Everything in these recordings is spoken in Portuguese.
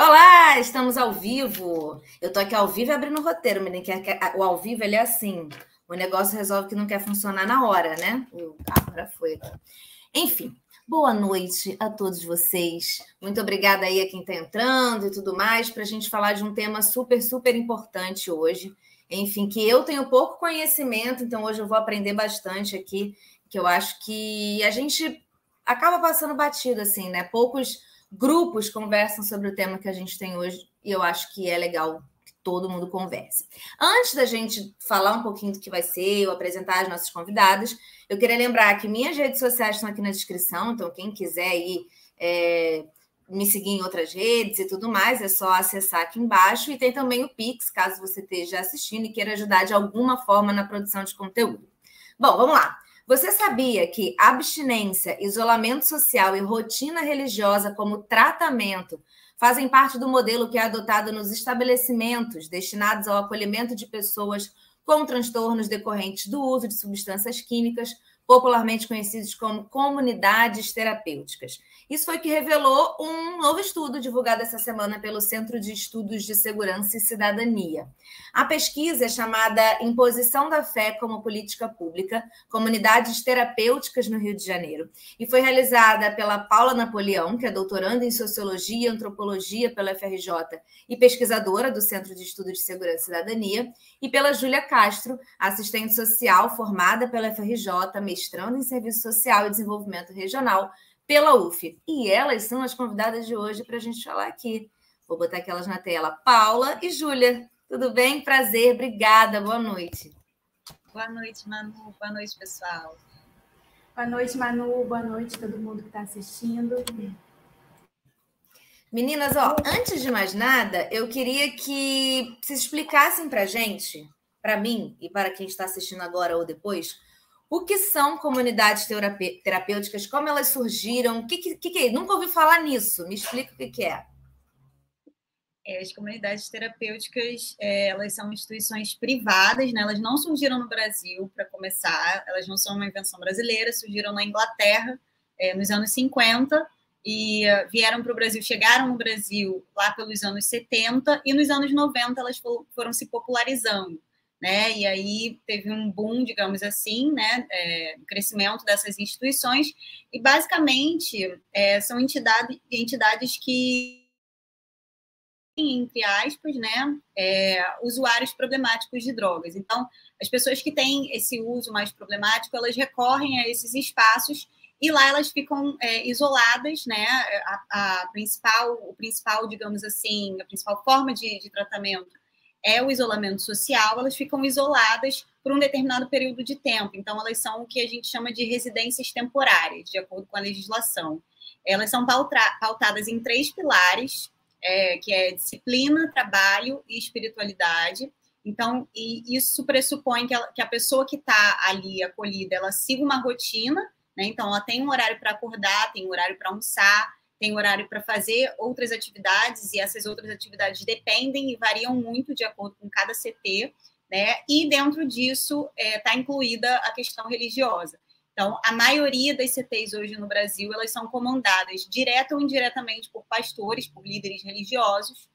Olá, estamos ao vivo. Eu tô aqui ao vivo abrindo o roteiro, menino, que o ao vivo ele é assim. O negócio resolve que não quer funcionar na hora, né? agora foi aqui. Enfim, boa noite a todos vocês. Muito obrigada aí a quem está entrando e tudo mais, para a gente falar de um tema super, super importante hoje. Enfim, que eu tenho pouco conhecimento, então hoje eu vou aprender bastante aqui, que eu acho que a gente acaba passando batido, assim, né? Poucos grupos conversam sobre o tema que a gente tem hoje, e eu acho que é legal que todo mundo converse. Antes da gente falar um pouquinho do que vai ser, eu apresentar as nossas convidadas, eu queria lembrar que minhas redes sociais estão aqui na descrição, então quem quiser ir é, me seguir em outras redes e tudo mais, é só acessar aqui embaixo. E tem também o Pix, caso você esteja assistindo e queira ajudar de alguma forma na produção de conteúdo. Bom, vamos lá. Você sabia que abstinência, isolamento social e rotina religiosa como tratamento fazem parte do modelo que é adotado nos estabelecimentos destinados ao acolhimento de pessoas com transtornos decorrentes do uso de substâncias químicas, popularmente conhecidos como comunidades terapêuticas. Isso foi que revelou um novo estudo divulgado essa semana pelo Centro de Estudos de Segurança e Cidadania. A pesquisa é chamada Imposição da Fé como Política Pública, Comunidades Terapêuticas no Rio de Janeiro, e foi realizada pela Paula Napoleão, que é doutoranda em Sociologia e Antropologia pela FRJ e pesquisadora do Centro de Estudos de Segurança e Cidadania, e pela Júlia Castro, assistente social formada pela FRJ, mestrando em Serviço Social e Desenvolvimento Regional pela UF. E elas são as convidadas de hoje para a gente falar aqui. Vou botar aquelas na tela. Paula e Júlia. Tudo bem? Prazer, obrigada. Boa noite. Boa noite, Manu. Boa noite, pessoal. Boa noite, Manu. Boa noite, todo mundo que está assistindo. Meninas, ó, antes de mais nada, eu queria que vocês explicassem para gente, para mim e para quem está assistindo agora ou depois, o que são comunidades terapêuticas? Como elas surgiram? O que, que, que, é? Nunca ouvi falar nisso. Me explica o que, que é. é. As comunidades terapêuticas, é, elas são instituições privadas, né? elas não surgiram no Brasil, para começar, elas não são uma invenção brasileira, surgiram na Inglaterra é, nos anos 50 e vieram para o Brasil, chegaram no Brasil lá pelos anos 70 e nos anos 90 elas foram se popularizando né? E aí teve um boom, digamos assim, né? É, crescimento dessas instituições e basicamente é, são entidade, entidades que entre aspas, né, é, usuários problemáticos de drogas. Então, as pessoas que têm esse uso mais problemático, elas recorrem a esses espaços e lá elas ficam é, isoladas, né? A, a, principal, o principal, digamos assim, a principal forma de, de tratamento é o isolamento social, elas ficam isoladas por um determinado período de tempo. Então, elas são o que a gente chama de residências temporárias, de acordo com a legislação. Elas são pautadas em três pilares, é, que é disciplina, trabalho e espiritualidade. Então, isso pressupõe que, ela, que a pessoa que está ali acolhida, ela siga uma rotina, né? Então, ela tem um horário para acordar, tem um horário para almoçar, tem horário para fazer outras atividades, e essas outras atividades dependem e variam muito de acordo com cada CT, né? E dentro disso está é, tá incluída a questão religiosa. Então, a maioria das CTs hoje no Brasil, elas são comandadas direta ou indiretamente por pastores, por líderes religiosos.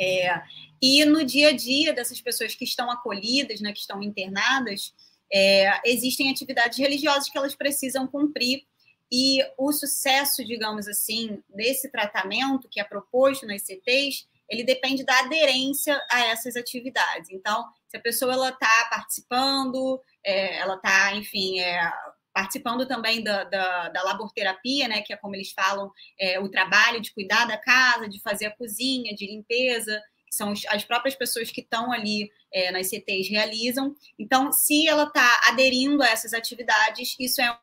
É, e no dia a dia dessas pessoas que estão acolhidas, né, que estão internadas, é, existem atividades religiosas que elas precisam cumprir e o sucesso, digamos assim, desse tratamento que é proposto nas CTs, ele depende da aderência a essas atividades. Então, se a pessoa está participando, é, ela está, enfim, é, participando também da, da, da, laborterapia, né, que é como eles falam, é, o trabalho de cuidar da casa, de fazer a cozinha, de limpeza, que são as próprias pessoas que estão ali é, nas CTs realizam. Então, se ela está aderindo a essas atividades, isso é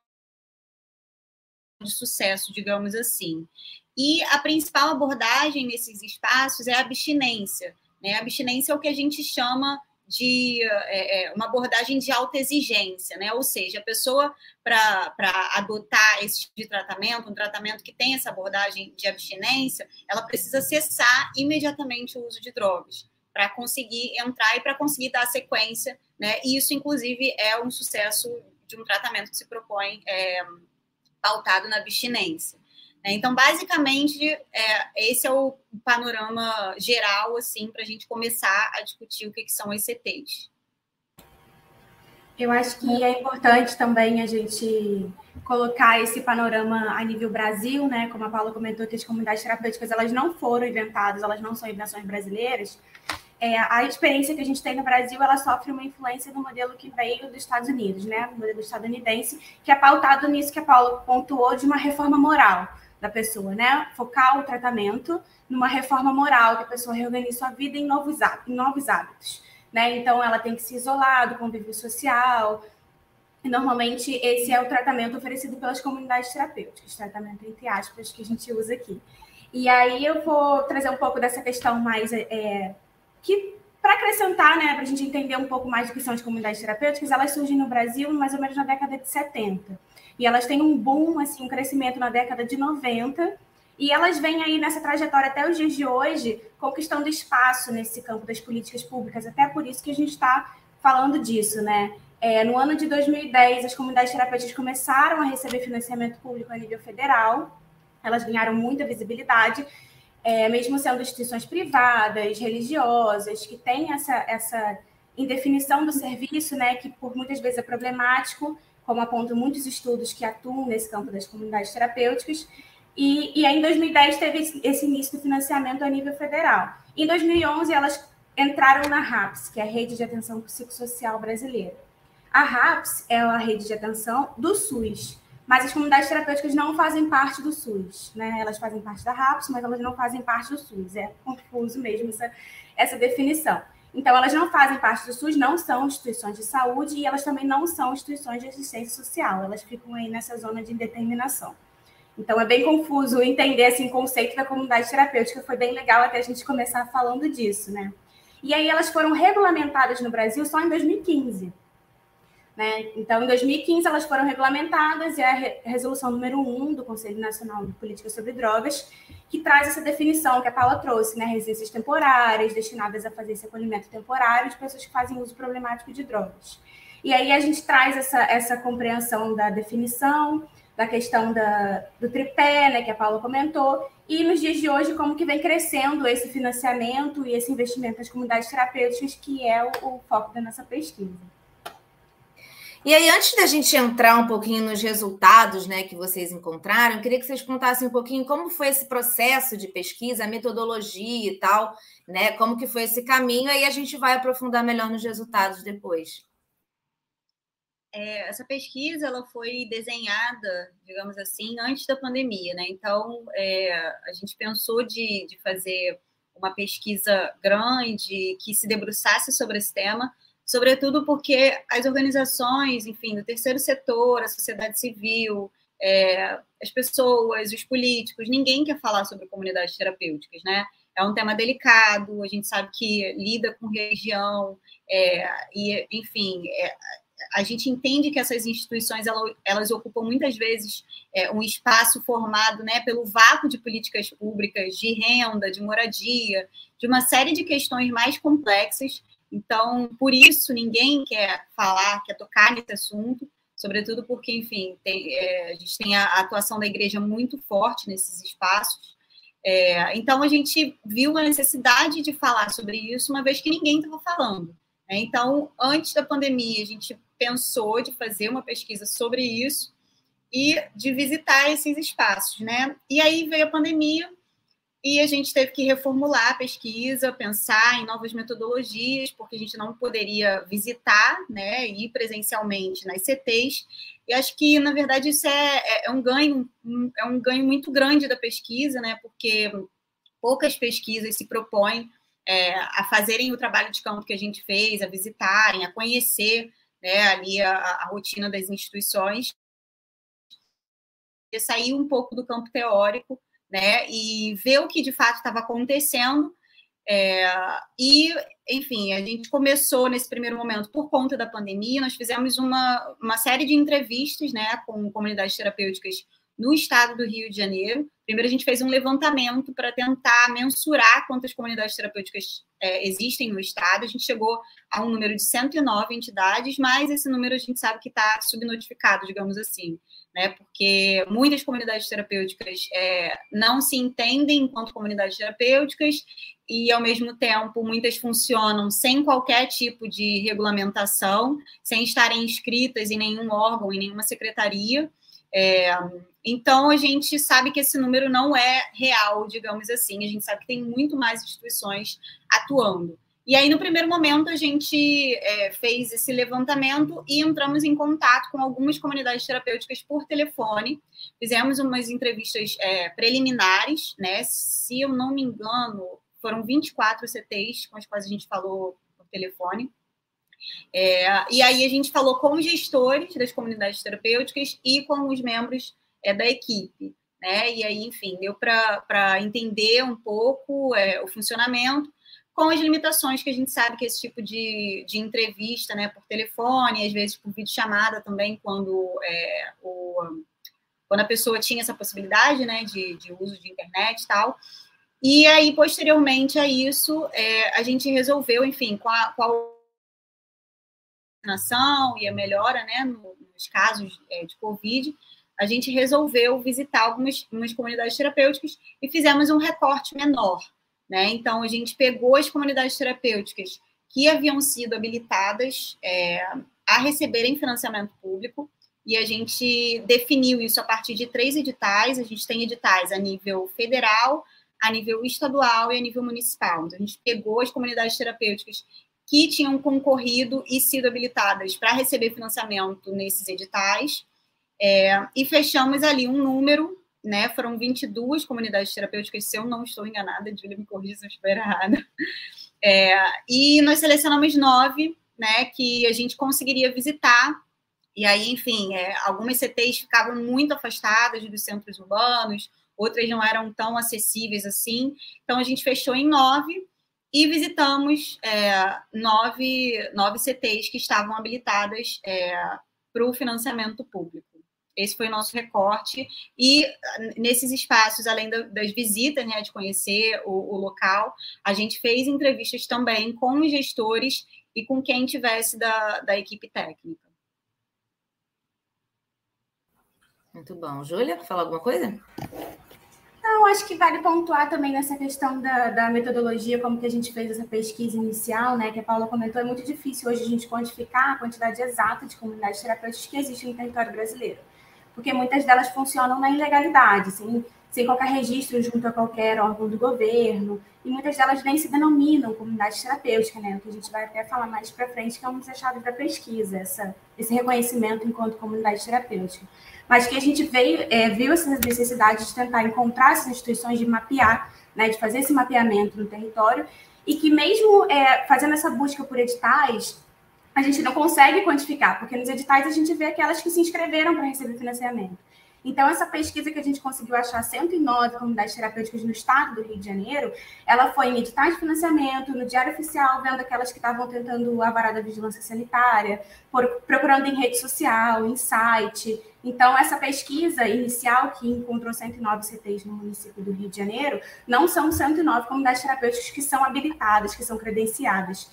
de sucesso, digamos assim. E a principal abordagem nesses espaços é a abstinência. Né? A abstinência é o que a gente chama de é, é uma abordagem de alta exigência, né? Ou seja, a pessoa, para adotar esse tipo de tratamento, um tratamento que tem essa abordagem de abstinência, ela precisa cessar imediatamente o uso de drogas para conseguir entrar e para conseguir dar sequência, né? E isso, inclusive, é um sucesso de um tratamento que se propõe é, pautado na abstinência. Né? Então, basicamente, é, esse é o panorama geral, assim, para a gente começar a discutir o que, que são as CTs. Eu acho que é importante também a gente colocar esse panorama a nível Brasil, né? Como a Paula comentou, que as comunidades terapêuticas elas não foram inventadas, elas não são invenções brasileiras. É, a experiência que a gente tem no Brasil, ela sofre uma influência do modelo que veio dos Estados Unidos, né? O modelo estadunidense, que é pautado nisso que a Paula pontuou de uma reforma moral da pessoa, né? Focar o tratamento numa reforma moral, que a pessoa reorganize sua vida em novos hábitos. Em novos hábitos né? Então ela tem que se isolar do convívio social. E normalmente esse é o tratamento oferecido pelas comunidades terapêuticas, tratamento entre aspas que a gente usa aqui. E aí eu vou trazer um pouco dessa questão mais é, que para acrescentar, né, para a gente entender um pouco mais do que são as comunidades terapêuticas, elas surgem no Brasil mais ou menos na década de 70. E elas têm um boom, assim, um crescimento na década de 90, e elas vêm aí nessa trajetória até os dias de hoje, conquistando espaço nesse campo das políticas públicas. Até por isso que a gente está falando disso, né? É, no ano de 2010, as comunidades terapêuticas começaram a receber financiamento público a nível federal. Elas ganharam muita visibilidade, é, mesmo sendo instituições privadas, religiosas, que têm essa, essa indefinição do serviço, né, que por muitas vezes é problemático, como apontam muitos estudos que atuam nesse campo das comunidades terapêuticas. E, e aí, em 2010, teve esse início do financiamento a nível federal. Em 2011, elas entraram na RAPS, que é a Rede de Atenção Psicossocial Brasileira. A RAPS é a rede de atenção do SUS, mas as comunidades terapêuticas não fazem parte do SUS, né? Elas fazem parte da RAPS, mas elas não fazem parte do SUS. É confuso mesmo essa, essa definição. Então, elas não fazem parte do SUS, não são instituições de saúde e elas também não são instituições de assistência social. Elas ficam aí nessa zona de indeterminação. Então é bem confuso entender assim, o conceito da comunidade terapêutica. Foi bem legal até a gente começar falando disso, né? E aí elas foram regulamentadas no Brasil só em 2015. Né? Então, em 2015, elas foram regulamentadas e é a resolução número 1 do Conselho Nacional de Política sobre Drogas, que traz essa definição que a Paula trouxe, né? Residências temporárias, destinadas a fazer esse acolhimento temporário de pessoas que fazem uso problemático de drogas. E aí a gente traz essa, essa compreensão da definição, da questão da, do tripé, né, que a Paula comentou, e nos dias de hoje, como que vem crescendo esse financiamento e esse investimento nas comunidades terapêuticas, que é o, o foco da nossa pesquisa. E aí, antes da gente entrar um pouquinho nos resultados né, que vocês encontraram, queria que vocês contassem um pouquinho como foi esse processo de pesquisa, a metodologia e tal, né? Como que foi esse caminho, aí a gente vai aprofundar melhor nos resultados depois é, essa pesquisa ela foi desenhada, digamos assim, antes da pandemia, né? Então é, a gente pensou de, de fazer uma pesquisa grande que se debruçasse sobre esse tema, sobretudo porque as organizações, enfim, do terceiro setor, a sociedade civil, é, as pessoas, os políticos, ninguém quer falar sobre comunidades terapêuticas, né? É um tema delicado, a gente sabe que lida com religião, é, e, enfim, é, a gente entende que essas instituições elas, elas ocupam muitas vezes é, um espaço formado né, pelo vácuo de políticas públicas, de renda, de moradia, de uma série de questões mais complexas. Então, por isso, ninguém quer falar, quer tocar nesse assunto, sobretudo porque, enfim, tem, é, a gente tem a atuação da igreja muito forte nesses espaços. É, então, a gente viu a necessidade de falar sobre isso, uma vez que ninguém estava falando. Né. Então, antes da pandemia, a gente pensou de fazer uma pesquisa sobre isso e de visitar esses espaços, né? E aí veio a pandemia e a gente teve que reformular a pesquisa, pensar em novas metodologias, porque a gente não poderia visitar, né, ir presencialmente nas CTs. E acho que, na verdade, isso é, é, é um ganho, é um ganho muito grande da pesquisa, né, porque poucas pesquisas se propõem é, a fazerem o trabalho de campo que a gente fez, a visitarem, a conhecer né, ali a, a rotina das instituições, e sair um pouco do campo teórico, né, e ver o que de fato estava acontecendo. É, e, enfim, a gente começou nesse primeiro momento por conta da pandemia, nós fizemos uma, uma série de entrevistas, né, com comunidades terapêuticas no estado do Rio de Janeiro. Primeiro, a gente fez um levantamento para tentar mensurar quantas comunidades terapêuticas é, existem no estado. A gente chegou a um número de 109 entidades, mas esse número a gente sabe que está subnotificado, digamos assim, né? Porque muitas comunidades terapêuticas é, não se entendem enquanto comunidades terapêuticas e, ao mesmo tempo, muitas funcionam sem qualquer tipo de regulamentação, sem estarem inscritas em nenhum órgão, em nenhuma secretaria. É, então, a gente sabe que esse número não é real, digamos assim. A gente sabe que tem muito mais instituições atuando. E aí, no primeiro momento, a gente é, fez esse levantamento e entramos em contato com algumas comunidades terapêuticas por telefone. Fizemos umas entrevistas é, preliminares, né? Se eu não me engano, foram 24 CTs com as quais a gente falou por telefone. É, e aí a gente falou com os gestores das comunidades terapêuticas e com os membros é, da equipe. Né? E aí, enfim, deu para entender um pouco é, o funcionamento, com as limitações que a gente sabe que esse tipo de, de entrevista, né, por telefone, às vezes por videochamada também, quando, é, o, quando a pessoa tinha essa possibilidade né, de, de uso de internet e tal. E aí, posteriormente a isso, é, a gente resolveu, enfim, com a, com a vacinação e a melhora né, nos casos é, de Covid, a gente resolveu visitar algumas, comunidades terapêuticas e fizemos um recorte menor. Né? Então, a gente pegou as comunidades terapêuticas que haviam sido habilitadas é, a receberem financiamento público e a gente definiu isso a partir de três editais. A gente tem editais a nível federal, a nível estadual e a nível municipal. Então, a gente pegou as comunidades terapêuticas que tinham concorrido e sido habilitadas para receber financiamento nesses editais, é, e fechamos ali um número, né? Foram 22 comunidades terapêuticas, se eu não estou enganada, Júlia me corrija se eu estiver errada. É, e nós selecionamos nove, né, que a gente conseguiria visitar. E aí, enfim, é, algumas CTs ficavam muito afastadas dos centros urbanos, outras não eram tão acessíveis assim. Então, a gente fechou em nove e visitamos é, nove, nove CTs que estavam habilitadas é, para o financiamento público. Esse foi o nosso recorte. E nesses espaços, além das visitas, né, de conhecer o, o local, a gente fez entrevistas também com os gestores e com quem tivesse da, da equipe técnica. Muito bom. Júlia, falar alguma coisa? Não, acho que vale pontuar também nessa questão da, da, metodologia, como que a gente fez essa pesquisa inicial, né, que a Paula comentou, é muito difícil hoje a gente quantificar a quantidade exata de comunidades terapêuticas que existem no território brasileiro, porque muitas delas funcionam na ilegalidade, sem, sem qualquer registro junto a qualquer órgão do governo, e muitas delas nem se denominam comunidade terapêutica, né, o que a gente vai até falar mais para frente, que é um dos achados da pesquisa, essa, esse reconhecimento enquanto comunidade terapêutica mas que a gente veio, é, viu essa necessidade de tentar encontrar essas instituições, de mapear, né, de fazer esse mapeamento no território, e que mesmo é, fazendo essa busca por editais, a gente não consegue quantificar, porque nos editais a gente vê aquelas que se inscreveram para receber financiamento. Então, essa pesquisa que a gente conseguiu achar 109 comunidades terapêuticas no estado do Rio de Janeiro, ela foi em editais de financiamento, no Diário Oficial, vendo aquelas que estavam tentando a varada vigilância sanitária, por, procurando em rede social, em site. Então, essa pesquisa inicial, que encontrou 109 CTs no município do Rio de Janeiro, não são 109 comunidades terapêuticas que são habilitadas, que são credenciadas.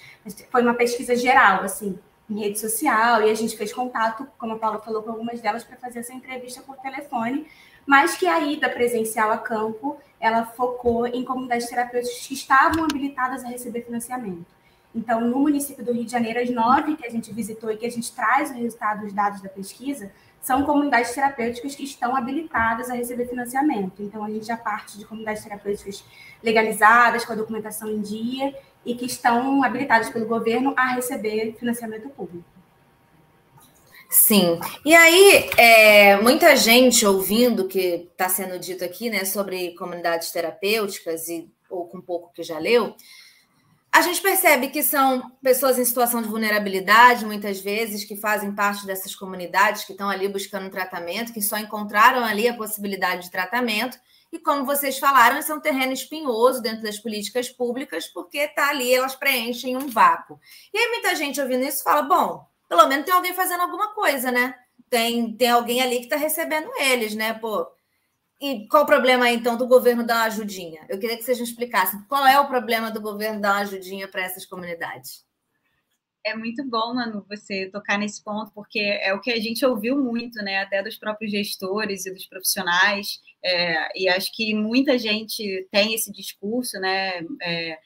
Foi uma pesquisa geral, assim, em rede social, e a gente fez contato, como a Paula falou, com algumas delas para fazer essa entrevista por telefone, mas que a ida presencial a campo, ela focou em comunidades terapêuticas que estavam habilitadas a receber financiamento. Então, no município do Rio de Janeiro, as nove que a gente visitou e que a gente traz o resultado dos dados da pesquisa, são comunidades terapêuticas que estão habilitadas a receber financiamento. Então, a gente já parte de comunidades terapêuticas legalizadas, com a documentação em dia e que estão habilitadas pelo governo a receber financiamento público. Sim. E aí, é, muita gente ouvindo o que está sendo dito aqui, né, sobre comunidades terapêuticas, e, ou com pouco que já leu, a gente percebe que são pessoas em situação de vulnerabilidade, muitas vezes, que fazem parte dessas comunidades, que estão ali buscando tratamento, que só encontraram ali a possibilidade de tratamento e como vocês falaram, esse é um terreno espinhoso dentro das políticas públicas, porque está ali, elas preenchem um vácuo. E aí muita gente ouvindo isso fala: bom, pelo menos tem alguém fazendo alguma coisa, né? tem, tem alguém ali que está recebendo eles, né? Pô, e qual o problema então do governo dar uma ajudinha? Eu queria que vocês me explicassem qual é o problema do governo dar uma ajudinha para essas comunidades. É muito bom, Manu, você tocar nesse ponto, porque é o que a gente ouviu muito, né? Até dos próprios gestores e dos profissionais. É, e acho que muita gente tem esse discurso, né? É,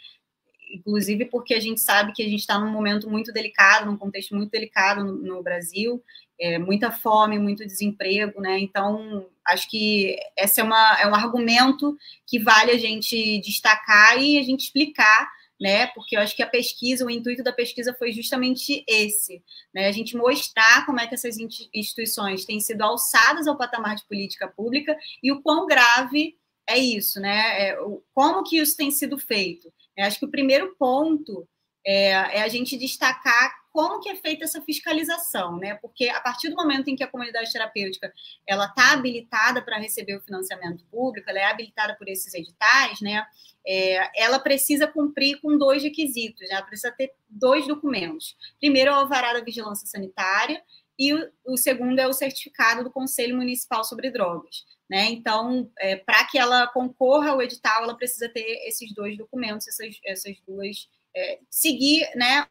inclusive porque a gente sabe que a gente está num momento muito delicado, num contexto muito delicado no, no Brasil, é, muita fome, muito desemprego, né? Então, acho que esse é, uma, é um argumento que vale a gente destacar e a gente explicar, né? Porque eu acho que a pesquisa, o intuito da pesquisa foi justamente esse, né? A gente mostrar como é que essas instituições têm sido alçadas ao patamar de política pública e o quão grave é isso, né? É, como que isso tem sido feito? Eu acho que o primeiro ponto é, é a gente destacar como que é feita essa fiscalização, né? Porque a partir do momento em que a comunidade terapêutica ela está habilitada para receber o financiamento público, ela é habilitada por esses editais, né? É, ela precisa cumprir com dois requisitos, né? Ela precisa ter dois documentos. Primeiro é o alvará da vigilância sanitária e o, o segundo é o certificado do Conselho Municipal sobre Drogas. Né? Então, é, para que ela concorra ao edital, ela precisa ter esses dois documentos, essas, essas duas, é, seguir né,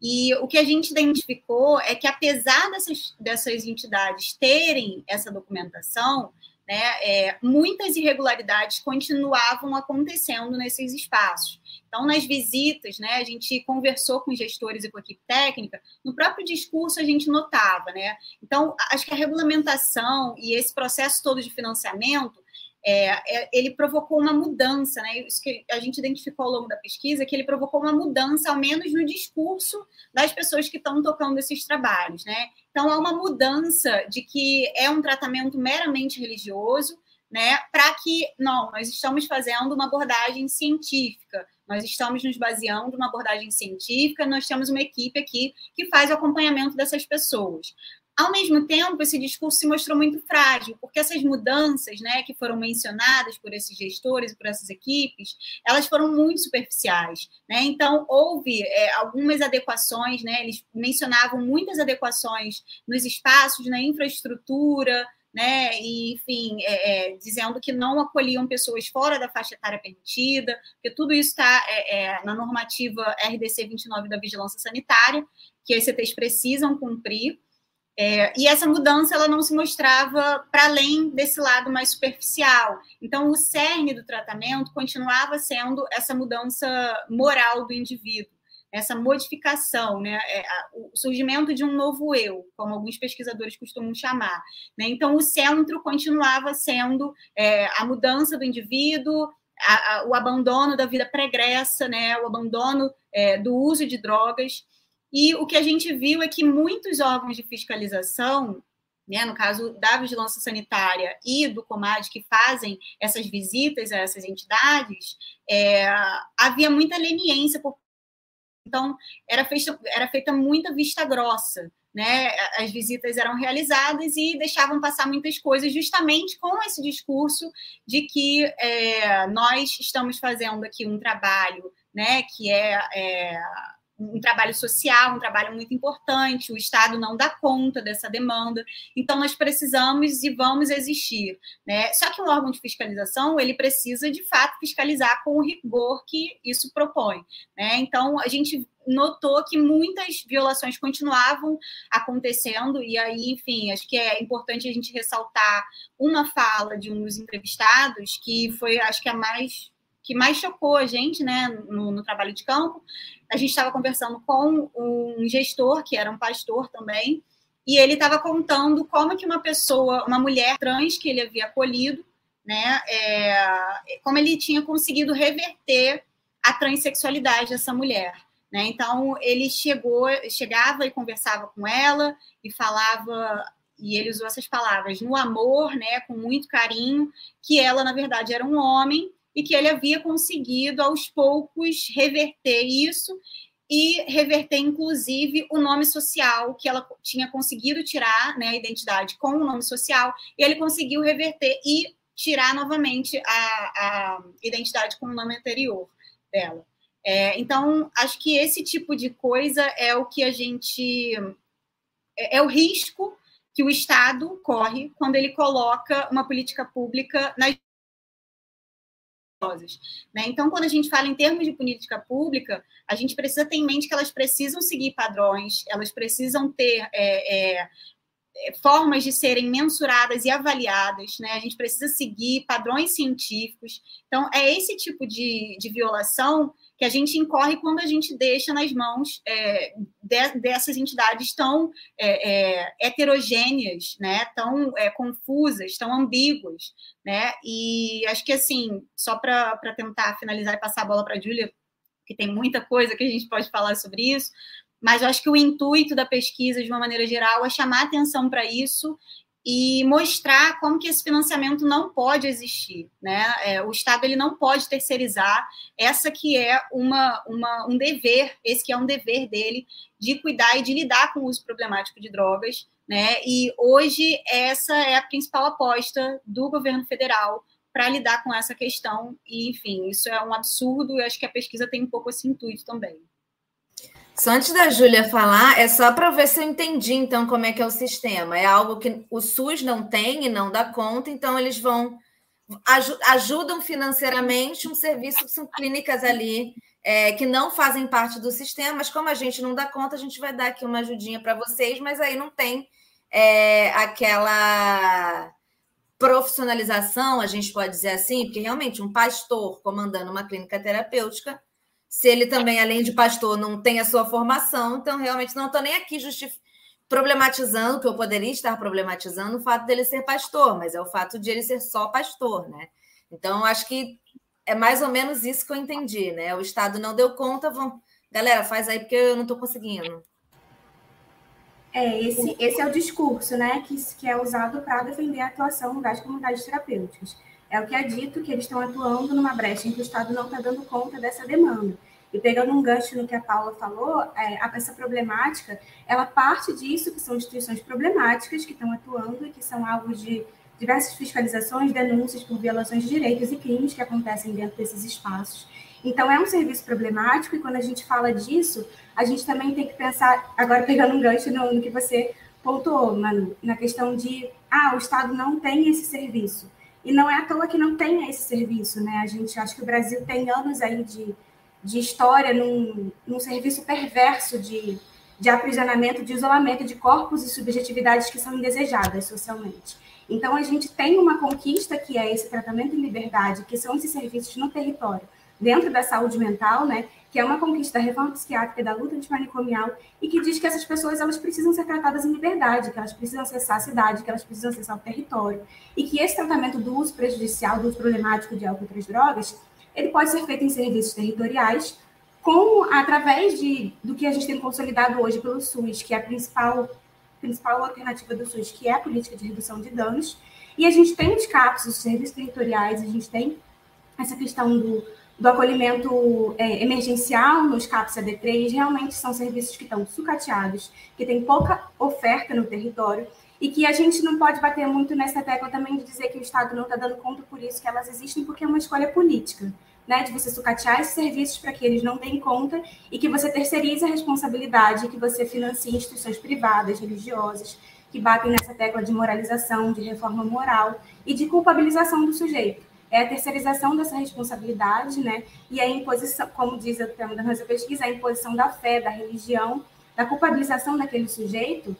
e o que a gente identificou é que, apesar dessas, dessas entidades terem essa documentação, né, é, muitas irregularidades continuavam acontecendo nesses espaços. Então, nas visitas, né, a gente conversou com gestores e com a equipe técnica, no próprio discurso a gente notava. Né? Então, acho que a regulamentação e esse processo todo de financiamento é, é, ele provocou uma mudança, né? Isso que a gente identificou ao longo da pesquisa, que ele provocou uma mudança, ao menos no discurso das pessoas que estão tocando esses trabalhos, né? Então, há uma mudança de que é um tratamento meramente religioso, né? Para que, não, nós estamos fazendo uma abordagem científica, nós estamos nos baseando numa abordagem científica, nós temos uma equipe aqui que faz o acompanhamento dessas pessoas. Ao mesmo tempo, esse discurso se mostrou muito frágil, porque essas mudanças né, que foram mencionadas por esses gestores, por essas equipes, elas foram muito superficiais. Né? Então, houve é, algumas adequações, né, eles mencionavam muitas adequações nos espaços, na infraestrutura, né, e, enfim, é, é, dizendo que não acolhiam pessoas fora da faixa etária permitida, porque tudo isso está é, é, na normativa RDC 29 da Vigilância Sanitária, que as CTs precisam cumprir. É, e essa mudança ela não se mostrava para além desse lado mais superficial. Então, o cerne do tratamento continuava sendo essa mudança moral do indivíduo, essa modificação, né? É, o surgimento de um novo eu, como alguns pesquisadores costumam chamar. Né? Então, o centro continuava sendo é, a mudança do indivíduo, a, a, o abandono da vida pregressa, né? o abandono é, do uso de drogas. E o que a gente viu é que muitos órgãos de fiscalização, né, no caso da vigilância sanitária e do Comad, que fazem essas visitas a essas entidades, é, havia muita leniência. Por... Então, era feita, era feita muita vista grossa. Né? As visitas eram realizadas e deixavam passar muitas coisas, justamente com esse discurso de que é, nós estamos fazendo aqui um trabalho né, que é, é um trabalho social, um trabalho muito importante, o Estado não dá conta dessa demanda, então nós precisamos e vamos existir. Né? Só que um órgão de fiscalização, ele precisa, de fato, fiscalizar com o rigor que isso propõe. Né? Então, a gente notou que muitas violações continuavam acontecendo, e aí, enfim, acho que é importante a gente ressaltar uma fala de um dos entrevistados, que foi, acho que a mais que mais chocou a gente né, no, no trabalho de campo, a gente estava conversando com um gestor, que era um pastor também, e ele estava contando como que uma pessoa, uma mulher trans que ele havia acolhido, né, é, como ele tinha conseguido reverter a transexualidade dessa mulher. Né? Então, ele chegou, chegava e conversava com ela e falava, e ele usou essas palavras, no amor, né, com muito carinho, que ela, na verdade, era um homem e que ele havia conseguido, aos poucos, reverter isso e reverter, inclusive, o nome social, que ela tinha conseguido tirar né, a identidade com o nome social, ele conseguiu reverter e tirar novamente a, a identidade com o nome anterior dela. É, então, acho que esse tipo de coisa é o que a gente é, é o risco que o Estado corre quando ele coloca uma política pública nas né? Então, quando a gente fala em termos de política pública, a gente precisa ter em mente que elas precisam seguir padrões, elas precisam ter é, é, é formas de serem mensuradas e avaliadas, né? A gente precisa seguir padrões científicos. Então, é esse tipo de, de violação que a gente incorre quando a gente deixa nas mãos é, de, dessas entidades tão é, é, heterogêneas, né, tão é, confusas, tão ambíguas, né? E acho que assim, só para tentar finalizar e passar a bola para a Júlia, que tem muita coisa que a gente pode falar sobre isso, mas eu acho que o intuito da pesquisa, de uma maneira geral, é chamar atenção para isso e mostrar como que esse financiamento não pode existir, né? É, o Estado ele não pode terceirizar essa que é uma, uma, um dever, esse que é um dever dele de cuidar e de lidar com o uso problemático de drogas, né? E hoje essa é a principal aposta do governo federal para lidar com essa questão. E enfim, isso é um absurdo. E acho que a pesquisa tem um pouco esse intuito também. Só antes da Júlia falar, é só para ver se eu entendi então como é que é o sistema. É algo que o SUS não tem e não dá conta, então eles vão ajudam financeiramente um serviço que são clínicas ali é, que não fazem parte do sistema, mas como a gente não dá conta, a gente vai dar aqui uma ajudinha para vocês, mas aí não tem é, aquela profissionalização, a gente pode dizer assim, porque realmente um pastor comandando uma clínica terapêutica se ele também, além de pastor, não tem a sua formação, então realmente não estou nem aqui justif... problematizando, que eu poderia estar problematizando o fato dele ser pastor, mas é o fato de ele ser só pastor, né? Então, acho que é mais ou menos isso que eu entendi, né? O Estado não deu conta, vão. Galera, faz aí porque eu não estou conseguindo. É, esse, esse é o discurso, né, que, que é usado para defender a atuação das comunidades terapêuticas. É o que é dito que eles estão atuando numa brecha em que o Estado não está dando conta dessa demanda. E pegando um gancho no que a Paula falou, é, essa problemática, ela parte disso, que são instituições problemáticas que estão atuando e que são alvo de diversas fiscalizações, denúncias por violações de direitos e crimes que acontecem dentro desses espaços. Então, é um serviço problemático, e quando a gente fala disso, a gente também tem que pensar, agora pegando um gancho no, no que você pontuou, Manu, na questão de, ah, o Estado não tem esse serviço. E não é à toa que não tenha esse serviço, né? A gente acha que o Brasil tem anos aí de, de história num, num serviço perverso de, de aprisionamento, de isolamento de corpos e subjetividades que são indesejadas socialmente. Então, a gente tem uma conquista que é esse tratamento em liberdade, que são esses serviços no território, dentro da saúde mental, né? que é uma conquista da reforma psiquiátrica e da luta antimanicomial, e que diz que essas pessoas elas precisam ser tratadas em liberdade, que elas precisam acessar a cidade, que elas precisam acessar o território, e que esse tratamento do uso prejudicial, do uso problemático de álcool e outras drogas, ele pode ser feito em serviços territoriais, com através de, do que a gente tem consolidado hoje pelo SUS, que é a principal, principal alternativa do SUS, que é a política de redução de danos, e a gente tem os CAPs, os serviços territoriais, a gente tem essa questão do do acolhimento é, emergencial nos CAPS AD3 realmente são serviços que estão sucateados, que tem pouca oferta no território e que a gente não pode bater muito nessa tecla também de dizer que o Estado não está dando conta por isso que elas existem, porque é uma escolha política, né? De você sucatear esses serviços para que eles não deem conta e que você terceirize a responsabilidade, que você financie instituições privadas, religiosas, que batem nessa tecla de moralização, de reforma moral e de culpabilização do sujeito é a terceirização dessa responsabilidade, né? E a imposição, como diz o tema da nossa pesquisa, a imposição da fé, da religião, da culpabilização daquele sujeito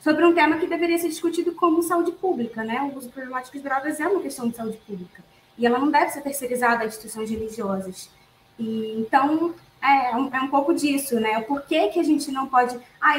sobre um tema que deveria ser discutido como saúde pública, né? O uso problemático de drogas é uma questão de saúde pública e ela não deve ser terceirizada a instituições religiosas. E, então, é, é um, é um pouco disso, né? Por que, que a gente não pode... Ah,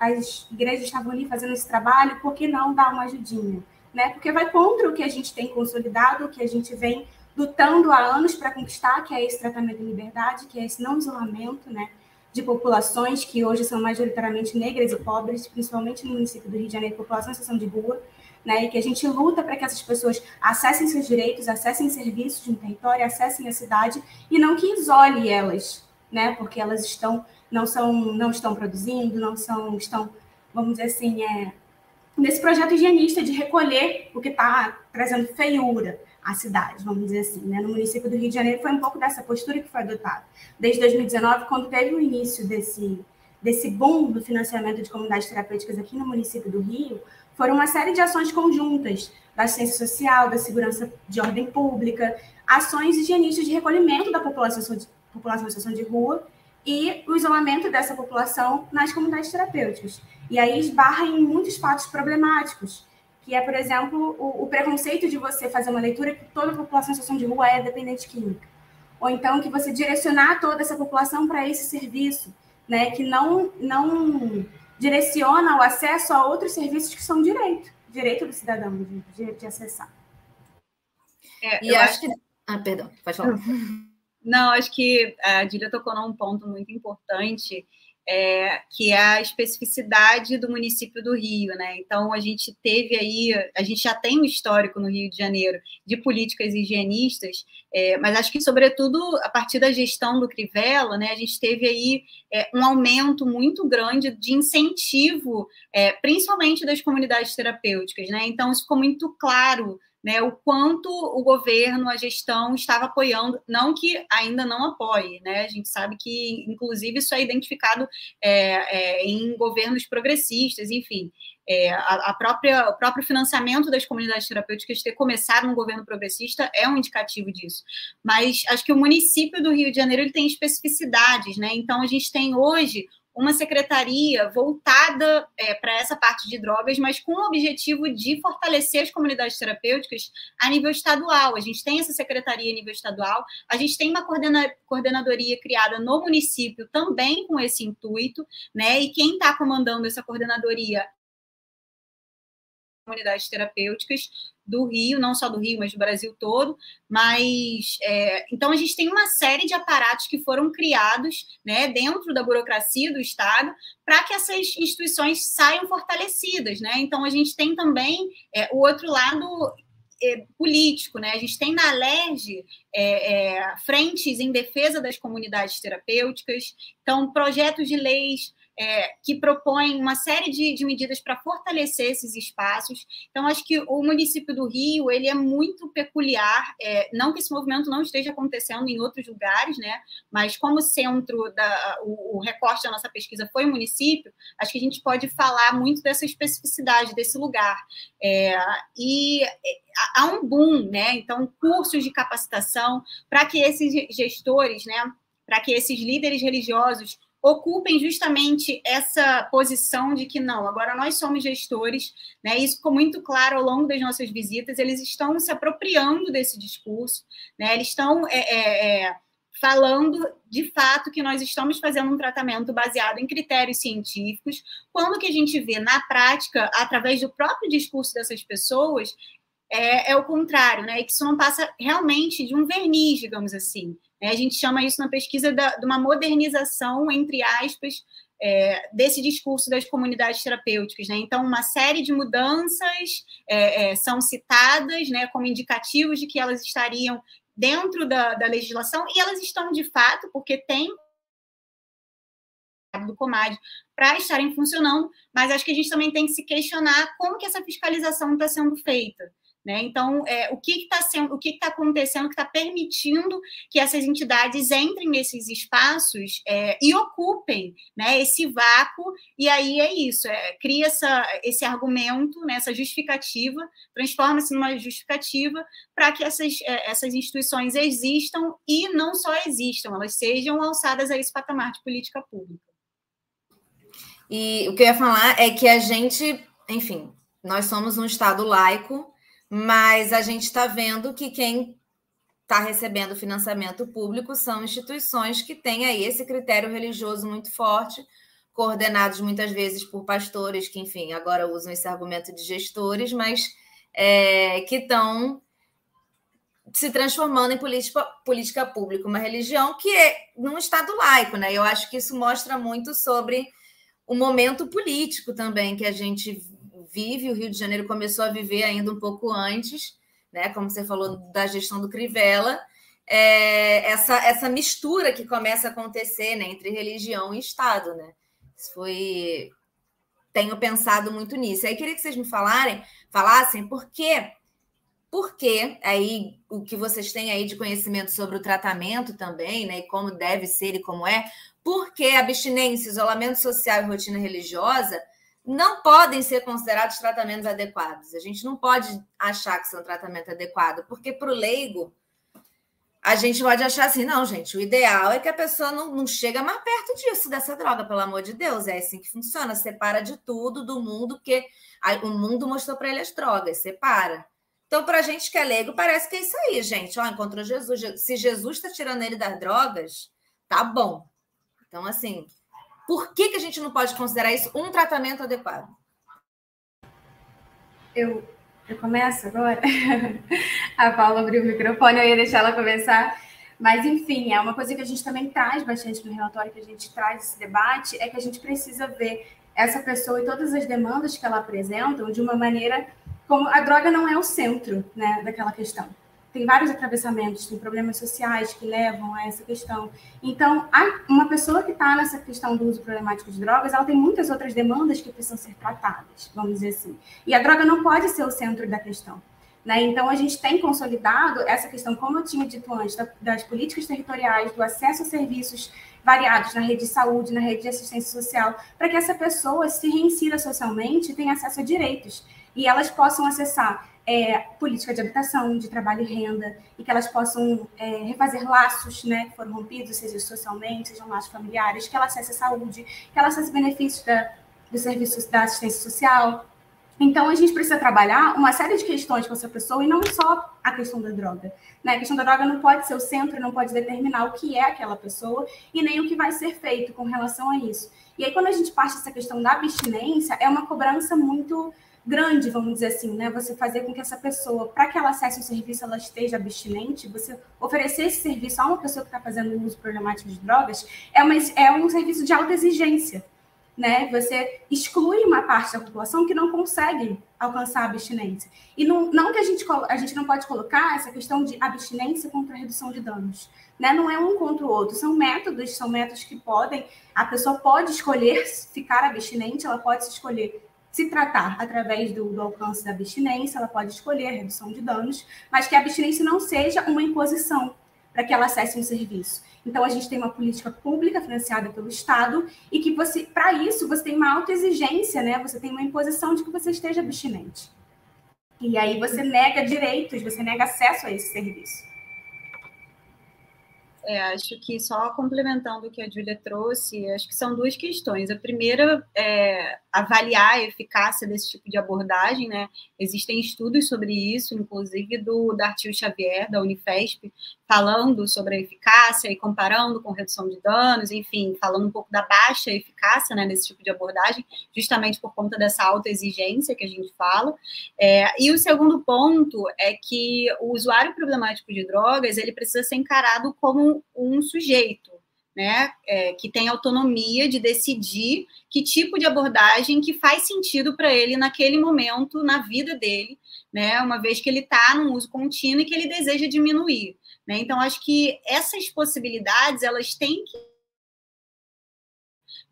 as igrejas estavam ali fazendo esse trabalho, por que não dar uma ajudinha? Né? Porque vai contra o que a gente tem consolidado, o que a gente vem lutando há anos para conquistar, que é esse tratamento de liberdade, que é esse não isolamento, né? De populações que hoje são majoritariamente negras e pobres, principalmente no município do Rio de Janeiro, população em situação de rua, né? E que a gente luta para que essas pessoas acessem seus direitos, acessem serviços no território, acessem a cidade e não que isole elas, né? Porque elas estão não são não estão produzindo, não são estão vamos dizer assim, é, nesse projeto higienista de recolher o que está trazendo feiura à cidade, vamos dizer assim. Né? No município do Rio de Janeiro foi um pouco dessa postura que foi adotada. Desde 2019, quando teve o início desse, desse boom do financiamento de comunidades terapêuticas aqui no município do Rio foram uma série de ações conjuntas da assistência social, da segurança de ordem pública, ações higienistas de recolhimento da população população em situação de rua e o isolamento dessa população nas comunidades terapêuticas. E aí esbarra em muitos fatos problemáticos, que é, por exemplo, o, o preconceito de você fazer uma leitura que toda a população em situação de rua é dependente química. Ou então que você direcionar toda essa população para esse serviço, né, que não, não direciona o acesso a outros serviços que são direito, direito do cidadão de, de, de acessar. É, e acho que... Ah, perdão, pode falar. Não, acho que a Dília tocou num ponto muito importante, é, que é a especificidade do município do Rio, né? Então a gente teve aí, a gente já tem um histórico no Rio de Janeiro de políticas higienistas, é, mas acho que sobretudo a partir da gestão do Crivella, né, a gente teve aí é, um aumento muito grande de incentivo, é, principalmente das comunidades terapêuticas, né? Então isso ficou muito claro né, o quanto o governo, a gestão estava apoiando, não que ainda não apoie, né? A gente sabe que, inclusive, isso é identificado é, é, em governos progressistas, enfim. É, a, a, própria, o próprio financiamento das comunidades terapêuticas ter começado no governo progressista é um indicativo disso. Mas acho que o município do Rio de Janeiro ele tem especificidades, né? Então a gente tem hoje uma secretaria voltada é, para essa parte de drogas, mas com o objetivo de fortalecer as comunidades terapêuticas a nível estadual. A gente tem essa secretaria a nível estadual, a gente tem uma coordena coordenadoria criada no município também com esse intuito, né? E quem está comandando essa coordenadoria comunidades terapêuticas do Rio, não só do Rio, mas do Brasil todo. Mas é, então a gente tem uma série de aparatos que foram criados né, dentro da burocracia do Estado para que essas instituições saiam fortalecidas. Né? Então a gente tem também é, o outro lado é, político, né? A gente tem na LERJ é, é, frentes em defesa das comunidades terapêuticas, então projetos de leis é, que propõe uma série de, de medidas para fortalecer esses espaços. Então, acho que o município do Rio ele é muito peculiar, é, não que esse movimento não esteja acontecendo em outros lugares, né? Mas como centro da o, o recorte da nossa pesquisa foi o município, acho que a gente pode falar muito dessa especificidade desse lugar. É, e é, há um boom, né? Então, cursos de capacitação para que esses gestores, né? Para que esses líderes religiosos ocupem justamente essa posição de que não, agora nós somos gestores, né? Isso ficou muito claro ao longo das nossas visitas. Eles estão se apropriando desse discurso, né? Eles estão é, é, é, falando de fato que nós estamos fazendo um tratamento baseado em critérios científicos, quando que a gente vê na prática, através do próprio discurso dessas pessoas, é, é o contrário, né? Que isso não passa realmente de um verniz, digamos assim. Né? A gente chama isso na pesquisa de uma modernização, entre aspas, é, desse discurso das comunidades terapêuticas. Né? Então, uma série de mudanças é, é, são citadas né, como indicativos de que elas estariam dentro da, da legislação, e elas estão de fato, porque tem do Comad para estarem funcionando, mas acho que a gente também tem que se questionar como que essa fiscalização está sendo feita. Né? Então, é, o que está sendo, o que está acontecendo que está permitindo que essas entidades entrem nesses espaços é, e ocupem né, esse vácuo, e aí é isso, é, cria essa, esse argumento, né, essa justificativa, transforma-se numa justificativa para que essas, é, essas instituições existam e não só existam, elas sejam alçadas a esse patamar de política pública. E o que eu ia falar é que a gente, enfim, nós somos um Estado laico, mas a gente está vendo que quem está recebendo financiamento público são instituições que têm aí esse critério religioso muito forte, coordenados muitas vezes por pastores que, enfim, agora usam esse argumento de gestores, mas é, que estão se transformando em política, política pública, uma religião que é num Estado laico, né? Eu acho que isso mostra muito sobre o momento político também que a gente vive, o Rio de Janeiro começou a viver ainda um pouco antes, né? Como você falou da gestão do Crivella, é, essa, essa mistura que começa a acontecer né, entre religião e Estado, né? Isso foi. Tenho pensado muito nisso. Aí queria que vocês me falarem, falassem por quê. Por quê? Aí o que vocês têm aí de conhecimento sobre o tratamento também, né? E como deve ser e como é. porque abstinência, isolamento social e rotina religiosa não podem ser considerados tratamentos adequados. A gente não pode achar que são tratamento adequado, porque para o leigo, a gente pode achar assim, não, gente, o ideal é que a pessoa não, não chega mais perto disso, dessa droga, pelo amor de Deus. É assim que funciona, separa de tudo, do mundo, porque o mundo mostrou para ele as drogas, separa. Então, para a gente que é leigo, parece que é isso aí, gente. Ó, encontrou Jesus. Se Jesus está tirando ele das drogas, tá bom. Então, assim, por que, que a gente não pode considerar isso um tratamento adequado? Eu, eu começo agora? a Paula abriu o microfone, eu ia deixar ela começar. Mas, enfim, é uma coisa que a gente também traz bastante no relatório, que a gente traz esse debate, é que a gente precisa ver essa pessoa e todas as demandas que ela apresenta de uma maneira como a droga não é o centro né, daquela questão. Tem vários atravessamentos, tem problemas sociais que levam a essa questão. Então, uma pessoa que está nessa questão do uso problemático de drogas, ela tem muitas outras demandas que precisam ser tratadas, vamos dizer assim. E a droga não pode ser o centro da questão. Né? Então, a gente tem consolidado essa questão, como eu tinha dito antes, das políticas territoriais, do acesso a serviços variados na rede de saúde, na rede de assistência social, para que essa pessoa se reinsira socialmente e tenha acesso a direitos e elas possam acessar é, política de habitação, de trabalho e renda, e que elas possam é, refazer laços né, que foram rompidos, seja socialmente, sejam laços familiares, que ela acesse a saúde, que ela acesse benefícios da, dos serviços da assistência social. Então, a gente precisa trabalhar uma série de questões com essa pessoa e não só a questão da droga. Né? A questão da droga não pode ser o centro, não pode determinar o que é aquela pessoa e nem o que vai ser feito com relação a isso. E aí, quando a gente parte dessa questão da abstinência, é uma cobrança muito grande, vamos dizer assim, né? Você fazer com que essa pessoa, para que ela acesse o serviço, ela esteja abstinente, você oferecer esse serviço a uma pessoa que está fazendo uso problemático de drogas, é, uma, é um serviço de alta exigência, né? Você exclui uma parte da população que não consegue alcançar a abstinência. E não, não que a gente, a gente não pode colocar essa questão de abstinência contra a redução de danos. Né? Não é um contra o outro, são métodos, são métodos que podem, a pessoa pode escolher ficar abstinente, ela pode escolher se tratar através do, do, alcance da abstinência, ela pode escolher a redução de danos, mas que a abstinência não seja uma imposição para que ela acesse um serviço. Então, a gente tem uma política pública financiada pelo Estado e que você, para isso, você tem uma alta exigência, né? Você tem uma imposição de que você esteja abstinente. E aí você nega direitos, você nega acesso a esse serviço. É, acho que só complementando o que a Júlia trouxe, acho que são duas questões. A primeira é avaliar a eficácia desse tipo de abordagem, né? Existem estudos sobre isso, inclusive do Dartil Xavier, da Unifesp, falando sobre a eficácia e comparando com redução de danos, enfim, falando um pouco da baixa eficácia né, nesse tipo de abordagem, justamente por conta dessa alta exigência que a gente fala. É, e o segundo ponto é que o usuário problemático de drogas ele precisa ser encarado como um sujeito, né, é, que tem autonomia de decidir que tipo de abordagem que faz sentido para ele naquele momento na vida dele, né, uma vez que ele está num uso contínuo e que ele deseja diminuir. Né? Então, acho que essas possibilidades elas têm que.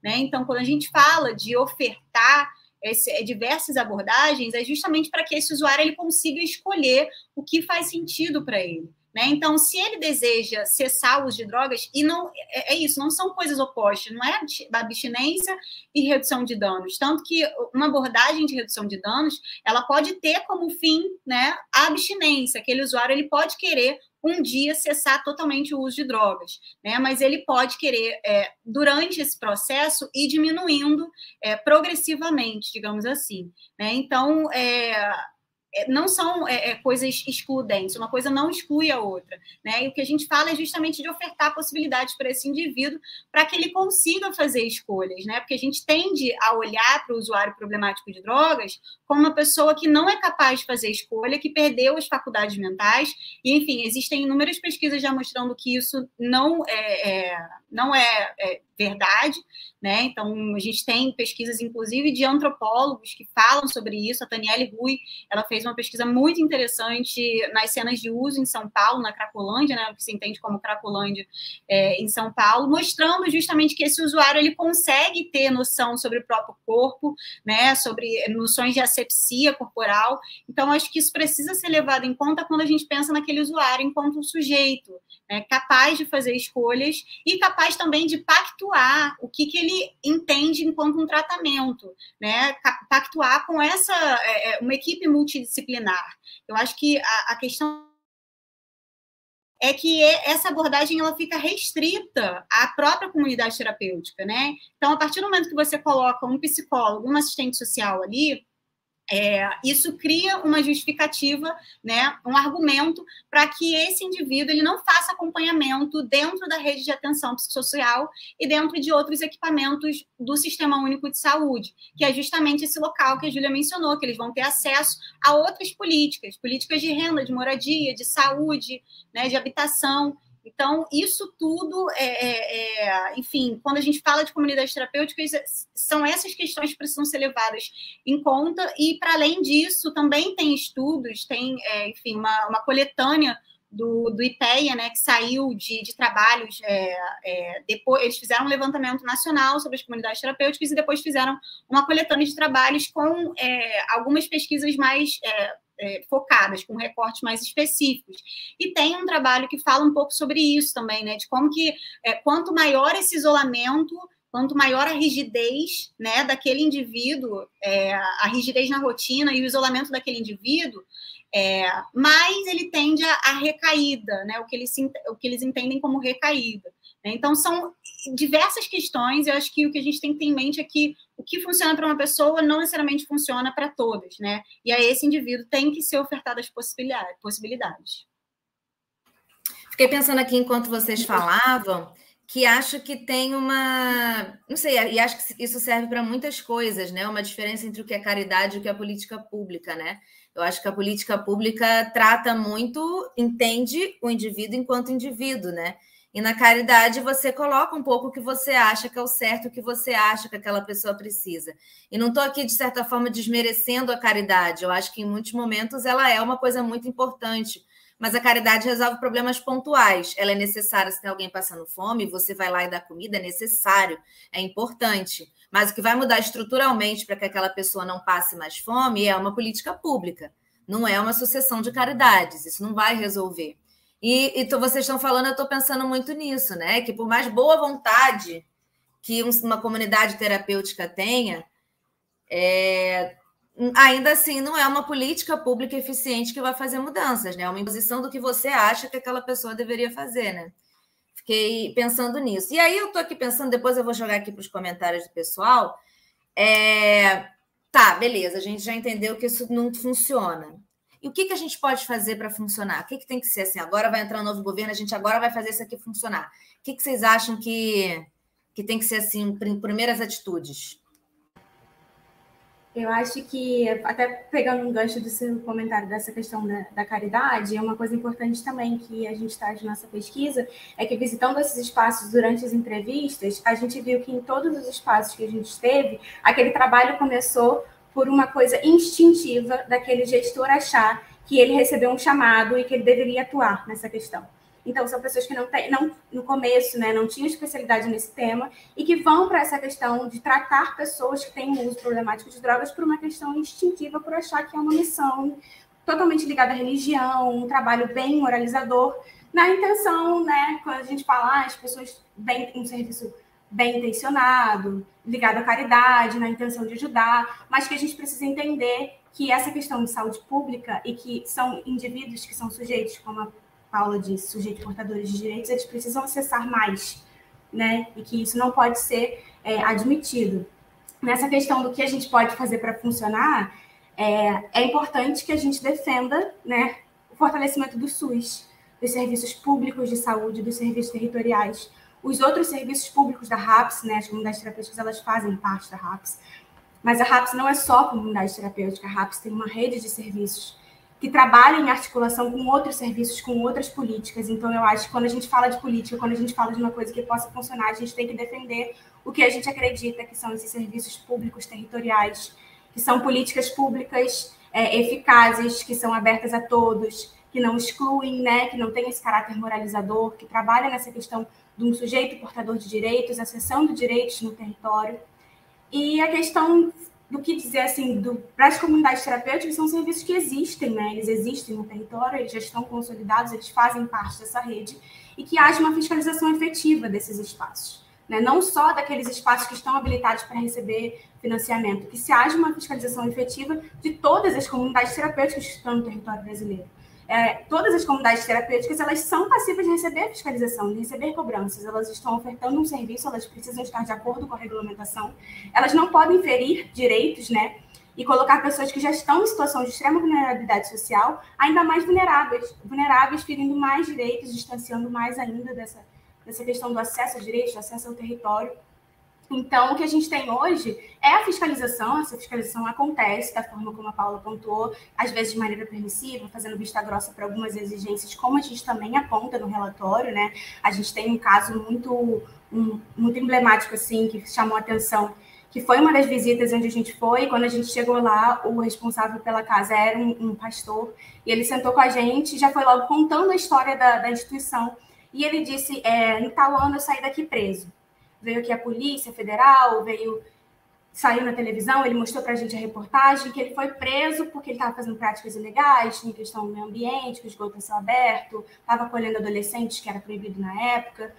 Né? Então, quando a gente fala de ofertar esse, diversas abordagens, é justamente para que esse usuário ele consiga escolher o que faz sentido para ele. Né? Então, se ele deseja cessar o uso de drogas, e não é, é isso, não são coisas opostas, não é abstinência e redução de danos. Tanto que uma abordagem de redução de danos, ela pode ter como fim né, a abstinência. Aquele usuário ele pode querer um dia cessar totalmente o uso de drogas, né? Mas ele pode querer, é, durante esse processo, ir diminuindo é, progressivamente, digamos assim. Né? Então, é, não são é, é, coisas excludentes, uma coisa não exclui a outra. Né? E o que a gente fala é justamente de ofertar possibilidades para esse indivíduo para que ele consiga fazer escolhas, né? Porque a gente tende a olhar para o usuário problemático de drogas como uma pessoa que não é capaz de fazer escolha, que perdeu as faculdades mentais, e enfim, existem inúmeras pesquisas já mostrando que isso não é, é não é, é verdade, né? Então, a gente tem pesquisas, inclusive, de antropólogos que falam sobre isso. A Daniele Rui, ela fez uma pesquisa muito interessante nas cenas de uso em São Paulo, na Cracolândia, né? Que se entende como Cracolândia é, em São Paulo, mostrando justamente que esse usuário ele consegue ter noção sobre o próprio corpo, né? Sobre noções de asepsia corporal. Então, acho que isso precisa ser levado em conta quando a gente pensa naquele usuário enquanto um sujeito, né? Capaz de fazer escolhas e capaz também de pactuar pactuar o que, que ele entende enquanto um tratamento, né? Pactuar com essa é, é, uma equipe multidisciplinar. Eu acho que a, a questão é que essa abordagem ela fica restrita à própria comunidade terapêutica, né? Então, a partir do momento que você coloca um psicólogo, um assistente social ali, é, isso cria uma justificativa, né, um argumento para que esse indivíduo ele não faça acompanhamento dentro da rede de atenção psicossocial e dentro de outros equipamentos do Sistema Único de Saúde, que é justamente esse local que a Júlia mencionou, que eles vão ter acesso a outras políticas, políticas de renda, de moradia, de saúde, né, de habitação. Então, isso tudo, é, é, é, enfim, quando a gente fala de comunidades terapêuticas, são essas questões que precisam ser levadas em conta, e, para além disso, também tem estudos, tem, é, enfim, uma, uma coletânea do, do IPEA, né, que saiu de, de trabalhos, é, é, depois eles fizeram um levantamento nacional sobre as comunidades terapêuticas e depois fizeram uma coletânea de trabalhos com é, algumas pesquisas mais é, focadas, com recortes mais específicos. E tem um trabalho que fala um pouco sobre isso também, né? De como que é, quanto maior esse isolamento, quanto maior a rigidez né, daquele indivíduo, é, a rigidez na rotina e o isolamento daquele indivíduo, é, mais ele tende a recaída, né, o, que eles, o que eles entendem como recaída. Né? Então, são diversas questões, eu acho que o que a gente tem que ter em mente é que o que funciona para uma pessoa não necessariamente funciona para todas, né? E a esse indivíduo tem que ser ofertadas possibilidades. Fiquei pensando aqui enquanto vocês falavam que acho que tem uma, não sei, e acho que isso serve para muitas coisas, né? Uma diferença entre o que é caridade e o que é política pública, né? Eu acho que a política pública trata muito, entende o indivíduo enquanto indivíduo, né? E na caridade você coloca um pouco o que você acha que é o certo, o que você acha que aquela pessoa precisa. E não estou aqui, de certa forma, desmerecendo a caridade. Eu acho que em muitos momentos ela é uma coisa muito importante. Mas a caridade resolve problemas pontuais. Ela é necessária se tem alguém passando fome, você vai lá e dá comida, é necessário, é importante. Mas o que vai mudar estruturalmente para que aquela pessoa não passe mais fome é uma política pública. Não é uma sucessão de caridades. Isso não vai resolver. E, e vocês estão falando, eu estou pensando muito nisso, né? Que por mais boa vontade que uma comunidade terapêutica tenha, é, ainda assim não é uma política pública eficiente que vai fazer mudanças, né? É uma imposição do que você acha que aquela pessoa deveria fazer, né? Fiquei pensando nisso. E aí eu estou aqui pensando, depois eu vou jogar aqui para os comentários do pessoal. É, tá, beleza, a gente já entendeu que isso não funciona. E o que, que a gente pode fazer para funcionar? O que, que tem que ser assim? Agora vai entrar um novo governo, a gente agora vai fazer isso aqui funcionar. O que, que vocês acham que, que tem que ser assim, primeiras atitudes? Eu acho que, até pegando um gancho do seu comentário dessa questão da, da caridade, é uma coisa importante também que a gente traz na nossa pesquisa, é que visitando esses espaços durante as entrevistas, a gente viu que em todos os espaços que a gente esteve, aquele trabalho começou por uma coisa instintiva daquele gestor achar que ele recebeu um chamado e que ele deveria atuar nessa questão. Então, são pessoas que não, tem, não no começo, né, não tinham especialidade nesse tema e que vão para essa questão de tratar pessoas que têm um uso problemático de drogas por uma questão instintiva, por achar que é uma missão totalmente ligada à religião, um trabalho bem moralizador, na intenção, né, quando a gente fala, ah, as pessoas vêm um serviço bem intencionado, ligado à caridade, na intenção de ajudar, mas que a gente precisa entender que essa questão de saúde pública e que são indivíduos que são sujeitos, como a Paula disse, sujeitos portadores de direitos, eles precisam acessar mais, né? E que isso não pode ser é, admitido. Nessa questão do que a gente pode fazer para funcionar, é, é importante que a gente defenda, né, o fortalecimento do SUS, dos serviços públicos de saúde, dos serviços territoriais, os outros serviços públicos da RAPS, né, as comunidades terapêuticas, elas fazem parte da RAPS. Mas a RAPS não é só comunidade terapêutica, a RAPS tem uma rede de serviços que trabalham em articulação com outros serviços, com outras políticas. Então, eu acho que quando a gente fala de política, quando a gente fala de uma coisa que possa funcionar, a gente tem que defender o que a gente acredita que são esses serviços públicos territoriais, que são políticas públicas é, eficazes, que são abertas a todos, que não excluem, né, que não tem esse caráter moralizador, que trabalham nessa questão de um sujeito portador de direitos, acessando direitos no território. E a questão do que dizer assim, para as comunidades terapêuticas, são serviços que existem, né? Eles existem no território, eles já estão consolidados, eles fazem parte dessa rede, e que haja uma fiscalização efetiva desses espaços. né? não só daqueles espaços que estão habilitados para receber financiamento, que se haja uma fiscalização efetiva de todas as comunidades terapêuticas que estão no território brasileiro. É, todas as comunidades terapêuticas elas são passíveis de receber fiscalização, de receber cobranças. Elas estão ofertando um serviço, elas precisam estar de acordo com a regulamentação. Elas não podem ferir direitos, né? E colocar pessoas que já estão em situação de extrema vulnerabilidade social ainda mais vulneráveis, vulneráveis, ferindo mais direitos, distanciando mais ainda dessa, dessa questão do acesso a direitos, acesso ao território. Então, o que a gente tem hoje é a fiscalização. Essa fiscalização acontece da forma como a Paula pontuou, às vezes de maneira permissiva, fazendo vista grossa para algumas exigências, como a gente também aponta no relatório, né? A gente tem um caso muito, um, muito emblemático, assim, que chamou a atenção, que foi uma das visitas onde a gente foi. Quando a gente chegou lá, o responsável pela casa era um, um pastor, e ele sentou com a gente e já foi logo contando a história da, da instituição. E ele disse: é, em tal ano eu saí daqui preso veio aqui a Polícia Federal, veio saiu na televisão, ele mostrou para a gente a reportagem que ele foi preso porque ele estava fazendo práticas ilegais, tinha questão do meio ambiente, que o esgoto céu aberto, estava acolhendo adolescentes, que era proibido na época.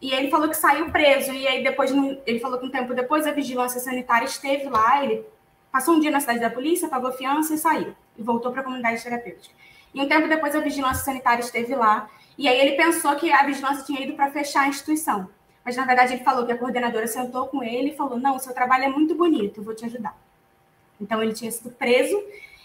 E ele falou que saiu preso. E aí depois, ele falou que um tempo depois a vigilância sanitária esteve lá, ele passou um dia na cidade da polícia, pagou fiança e saiu. E voltou para a comunidade terapêutica. E um tempo depois a vigilância sanitária esteve lá. E aí ele pensou que a vigilância tinha ido para fechar a instituição. Mas, na verdade, ele falou que a coordenadora sentou com ele e falou: Não, o seu trabalho é muito bonito, eu vou te ajudar. Então, ele tinha sido preso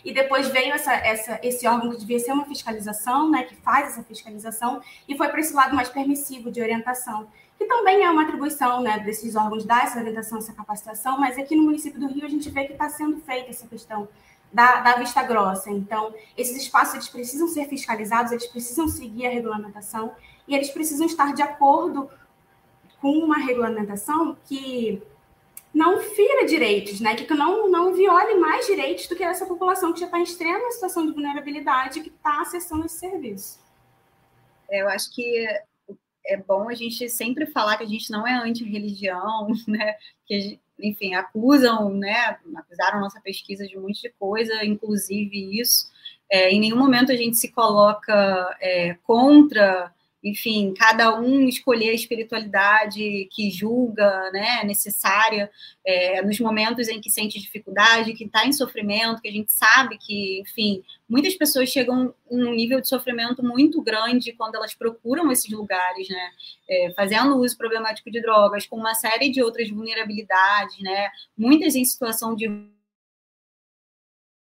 e depois veio essa, essa, esse órgão que devia ser uma fiscalização, né, que faz essa fiscalização, e foi para esse lado mais permissivo de orientação, que também é uma atribuição né, desses órgãos dar essa orientação, essa capacitação, mas aqui no município do Rio a gente vê que está sendo feita essa questão da, da, vista grossa. Então, esses espaços eles precisam ser fiscalizados, eles precisam seguir a regulamentação e eles precisam estar de acordo com uma regulamentação que não fira direitos, né? que não, não viole mais direitos do que essa população que já está em extrema situação de vulnerabilidade que está acessando esse serviço. É, eu acho que é bom a gente sempre falar que a gente não é anti-religião, né? Que, enfim, acusam, né? Acusaram nossa pesquisa de um monte de coisa, inclusive isso. É, em nenhum momento a gente se coloca é, contra enfim, cada um escolher a espiritualidade que julga né, necessária é, nos momentos em que sente dificuldade, que está em sofrimento, que a gente sabe que, enfim, muitas pessoas chegam um nível de sofrimento muito grande quando elas procuram esses lugares, né, é, fazendo uso problemático de drogas, com uma série de outras vulnerabilidades, né, muitas em situação de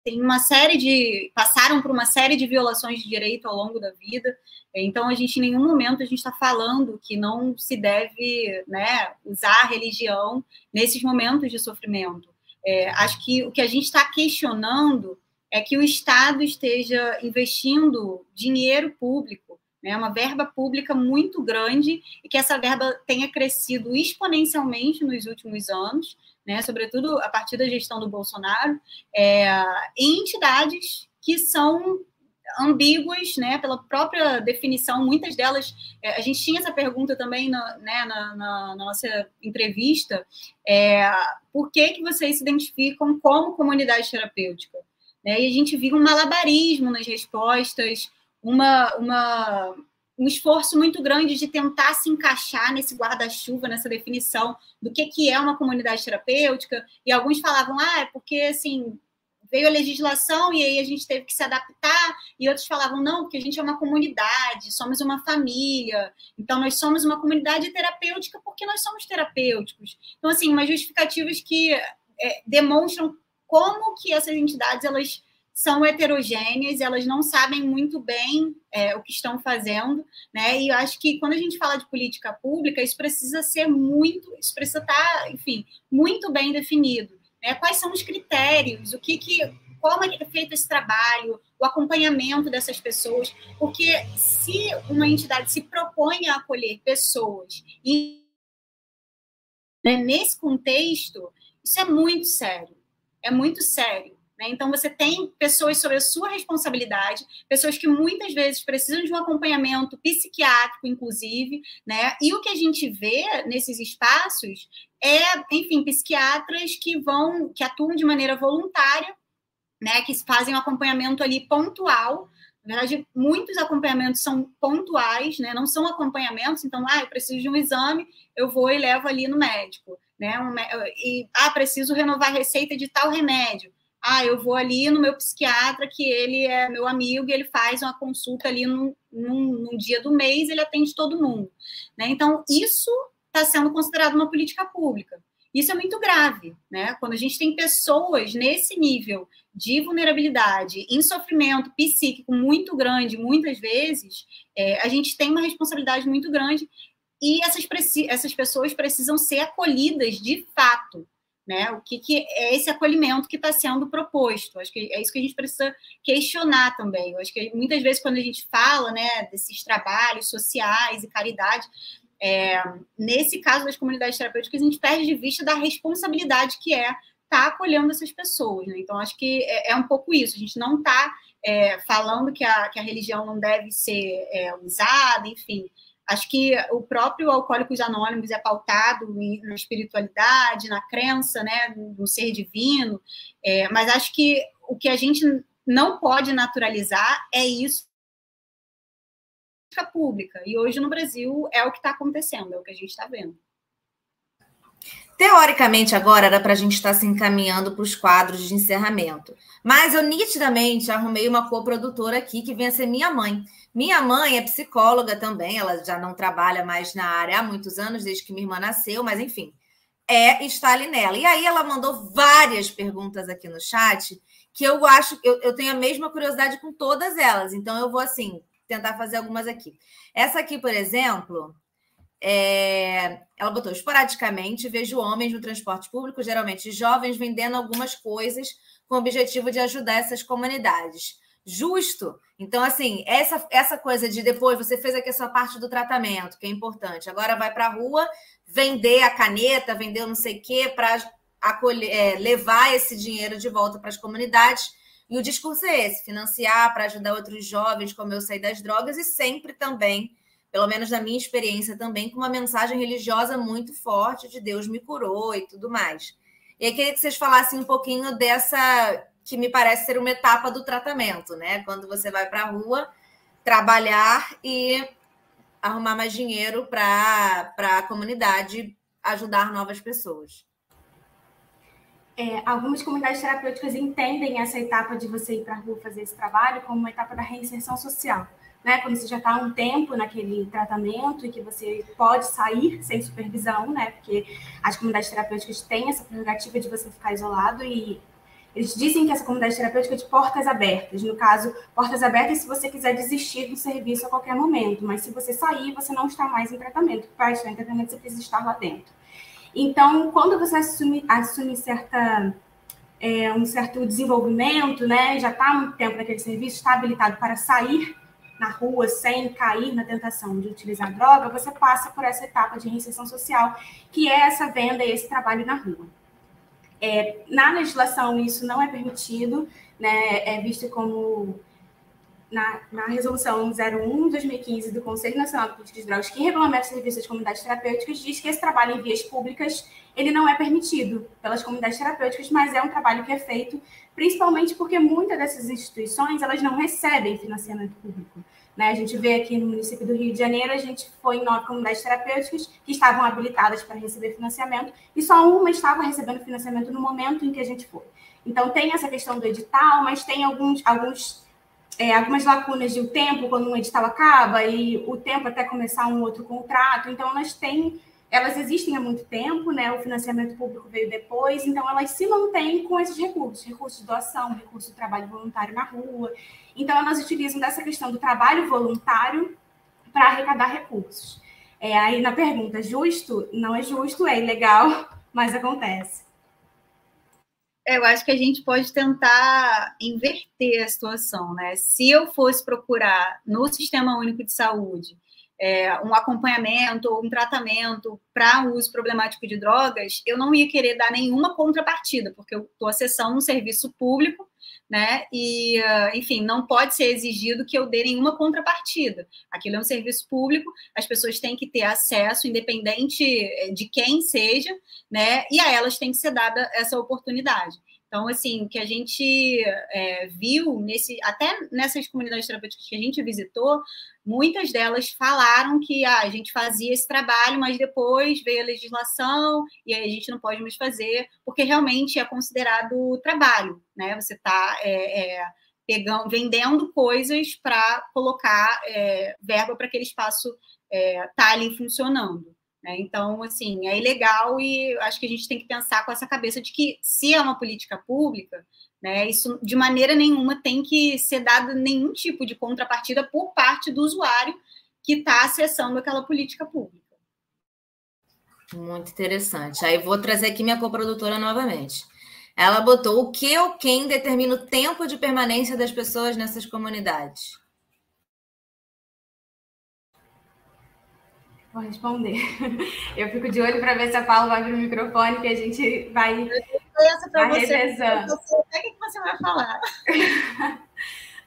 tem uma série de passaram por uma série de violações de direito ao longo da vida. Então a gente em nenhum momento a gente está falando que não se deve, né, usar a religião nesses momentos de sofrimento. É, acho que o que a gente está questionando é que o Estado esteja investindo dinheiro público, né, uma verba pública muito grande e que essa verba tenha crescido exponencialmente nos últimos anos né, sobretudo a partir da gestão do Bolsonaro, é, em entidades que são ambíguas, né, pela própria definição, muitas delas, é, a gente tinha essa pergunta também na, né, na, na, na nossa entrevista, é, por que, que vocês se identificam como comunidade terapêutica? Né, e a gente viu um malabarismo nas respostas, uma, uma, um esforço muito grande de tentar se encaixar nesse guarda-chuva, nessa definição do que, que é uma comunidade terapêutica, e alguns falavam, ah, é porque, assim, veio a legislação e aí a gente teve que se adaptar, e outros falavam, não, porque a gente é uma comunidade, somos uma família, então nós somos uma comunidade terapêutica porque nós somos terapêuticos. Então, assim, umas justificativas que é, demonstram como que essas entidades, elas são heterogêneas, elas não sabem muito bem é, o que estão fazendo, né? E eu acho que quando a gente fala de política pública, isso precisa ser muito, isso precisa estar, enfim, muito bem definido. Né? Quais são os critérios, o que, que como é feito esse trabalho, o acompanhamento dessas pessoas, porque se uma entidade se propõe a acolher pessoas e né, nesse contexto, isso é muito sério, é muito sério. Né? Então, você tem pessoas sob a sua responsabilidade, pessoas que muitas vezes precisam de um acompanhamento psiquiátrico, inclusive, né? E o que a gente vê nesses espaços é, enfim, psiquiatras que vão, que atuam de maneira voluntária, né? Que fazem um acompanhamento ali pontual Na verdade, muitos acompanhamentos são pontuais, né? Não são acompanhamentos, então, ah, eu preciso de um exame, eu vou e levo ali no médico, né? Um, e, ah, preciso renovar a receita de tal remédio. Ah, eu vou ali no meu psiquiatra, que ele é meu amigo, e ele faz uma consulta ali num, num, num dia do mês, ele atende todo mundo. Né? Então, isso está sendo considerado uma política pública. Isso é muito grave, né? Quando a gente tem pessoas nesse nível de vulnerabilidade, em sofrimento psíquico muito grande, muitas vezes, é, a gente tem uma responsabilidade muito grande e essas, essas pessoas precisam ser acolhidas de fato. Né? O que, que é esse acolhimento que está sendo proposto? Acho que é isso que a gente precisa questionar também. Acho que muitas vezes, quando a gente fala né, desses trabalhos sociais e caridade, é, nesse caso das comunidades terapêuticas, a gente perde de vista da responsabilidade que é estar tá acolhendo essas pessoas. Né? Então, acho que é, é, um pouco isso. A gente não está é, falando que a, que a religião não deve ser é, usada, enfim. Acho que o próprio Alcoólicos Anônimos é pautado na espiritualidade, na crença, né, no ser divino, é, mas acho que o que a gente não pode naturalizar é isso pública. E hoje no Brasil é o que está acontecendo, é o que a gente está vendo. Teoricamente, agora era para a gente estar tá se encaminhando para os quadros de encerramento. Mas eu nitidamente arrumei uma coprodutora aqui que vem a ser minha mãe. Minha mãe é psicóloga também, ela já não trabalha mais na área há muitos anos, desde que minha irmã nasceu, mas enfim, é está ali nela. E aí ela mandou várias perguntas aqui no chat que eu acho, eu, eu tenho a mesma curiosidade com todas elas, então eu vou assim tentar fazer algumas aqui. Essa aqui, por exemplo, é... ela botou esporadicamente vejo homens no transporte público, geralmente jovens, vendendo algumas coisas com o objetivo de ajudar essas comunidades. Justo. Então, assim, essa, essa coisa de depois você fez aqui a sua parte do tratamento, que é importante. Agora vai para a rua vender a caneta, vender não sei o quê, para é, levar esse dinheiro de volta para as comunidades e o discurso é esse: financiar para ajudar outros jovens como eu sair das drogas e sempre também, pelo menos na minha experiência também, com uma mensagem religiosa muito forte de Deus me curou e tudo mais. E aí queria que vocês falassem um pouquinho dessa que me parece ser uma etapa do tratamento, né? Quando você vai para a rua trabalhar e arrumar mais dinheiro para a comunidade ajudar novas pessoas é, algumas comunidades terapêuticas entendem essa etapa de você ir para a rua fazer esse trabalho como uma etapa da reinserção social. Né? Quando você já está há um tempo naquele tratamento e que você pode sair sem supervisão, né? porque as comunidades terapêuticas têm essa prerrogativa de você ficar isolado e eles dizem que essa comunidade terapêutica é de portas abertas. No caso, portas abertas se você quiser desistir do serviço a qualquer momento, mas se você sair, você não está mais em tratamento. Para estar em tratamento, você precisa estar lá dentro. Então, quando você assume, assume certa, é, um certo desenvolvimento, né, já está há muito tempo naquele serviço, está habilitado para sair na rua sem cair na tentação de utilizar droga, você passa por essa etapa de reinserção social, que é essa venda e esse trabalho na rua. É, na legislação, isso não é permitido, né, é visto como na, na resolução 01-2015 do Conselho Nacional de Política de Drogas, que regulamenta os serviços de comunidades terapêuticas, diz que esse trabalho em vias públicas ele não é permitido pelas comunidades terapêuticas, mas é um trabalho que é feito principalmente porque muitas dessas instituições elas não recebem financiamento público. Né? A gente vê aqui no município do Rio de Janeiro, a gente foi em nove comunidades terapêuticas que estavam habilitadas para receber financiamento e só uma estava recebendo financiamento no momento em que a gente foi. Então tem essa questão do edital, mas tem alguns, alguns é, algumas lacunas de tempo, quando um edital acaba, e o tempo até começar um outro contrato. Então, elas têm, elas existem há muito tempo, né? O financiamento público veio depois, então elas se mantêm com esses recursos, recursos de doação, recurso de trabalho voluntário na rua. Então, elas utilizam dessa questão do trabalho voluntário para arrecadar recursos. É, aí na pergunta, justo? Não é justo, é ilegal, mas acontece. É, eu acho que a gente pode tentar inverter a situação, né? Se eu fosse procurar no Sistema Único de Saúde é, um acompanhamento ou um tratamento para uso problemático de drogas, eu não ia querer dar nenhuma contrapartida, porque eu estou acessando um serviço público, né? E, ah, enfim, não pode ser exigido que eu dê nenhuma contrapartida. Aquilo é um serviço público, as pessoas têm que ter acesso, independente eh, de quem seja, né? E a elas tem que ser dada essa oportunidade. Então, assim, o que a gente é, viu nesse, até nessas comunidades terapêuticas que a gente visitou, muitas delas falaram que ah, a gente fazia esse trabalho, mas depois veio a legislação e aí a gente não pode mais fazer, porque realmente é considerado trabalho, né? Você está é, é, pegando, vendendo coisas para colocar é, verba para aquele espaço estar é, tá ali funcionando. Né? Então, assim, é ilegal e acho que a gente tem que pensar com essa cabeça de que, se é uma política pública, né, isso de maneira nenhuma tem que ser dado nenhum tipo de contrapartida por parte do usuário que está acessando aquela política pública. Muito interessante. Aí vou trazer aqui minha coprodutora novamente. Ela botou o que ou quem determina o tempo de permanência das pessoas nessas comunidades. Vou responder. Eu fico de olho para ver se a Paula vai abrir o microfone, que a gente vai, essa vai você, revezando. O que, que você vai falar?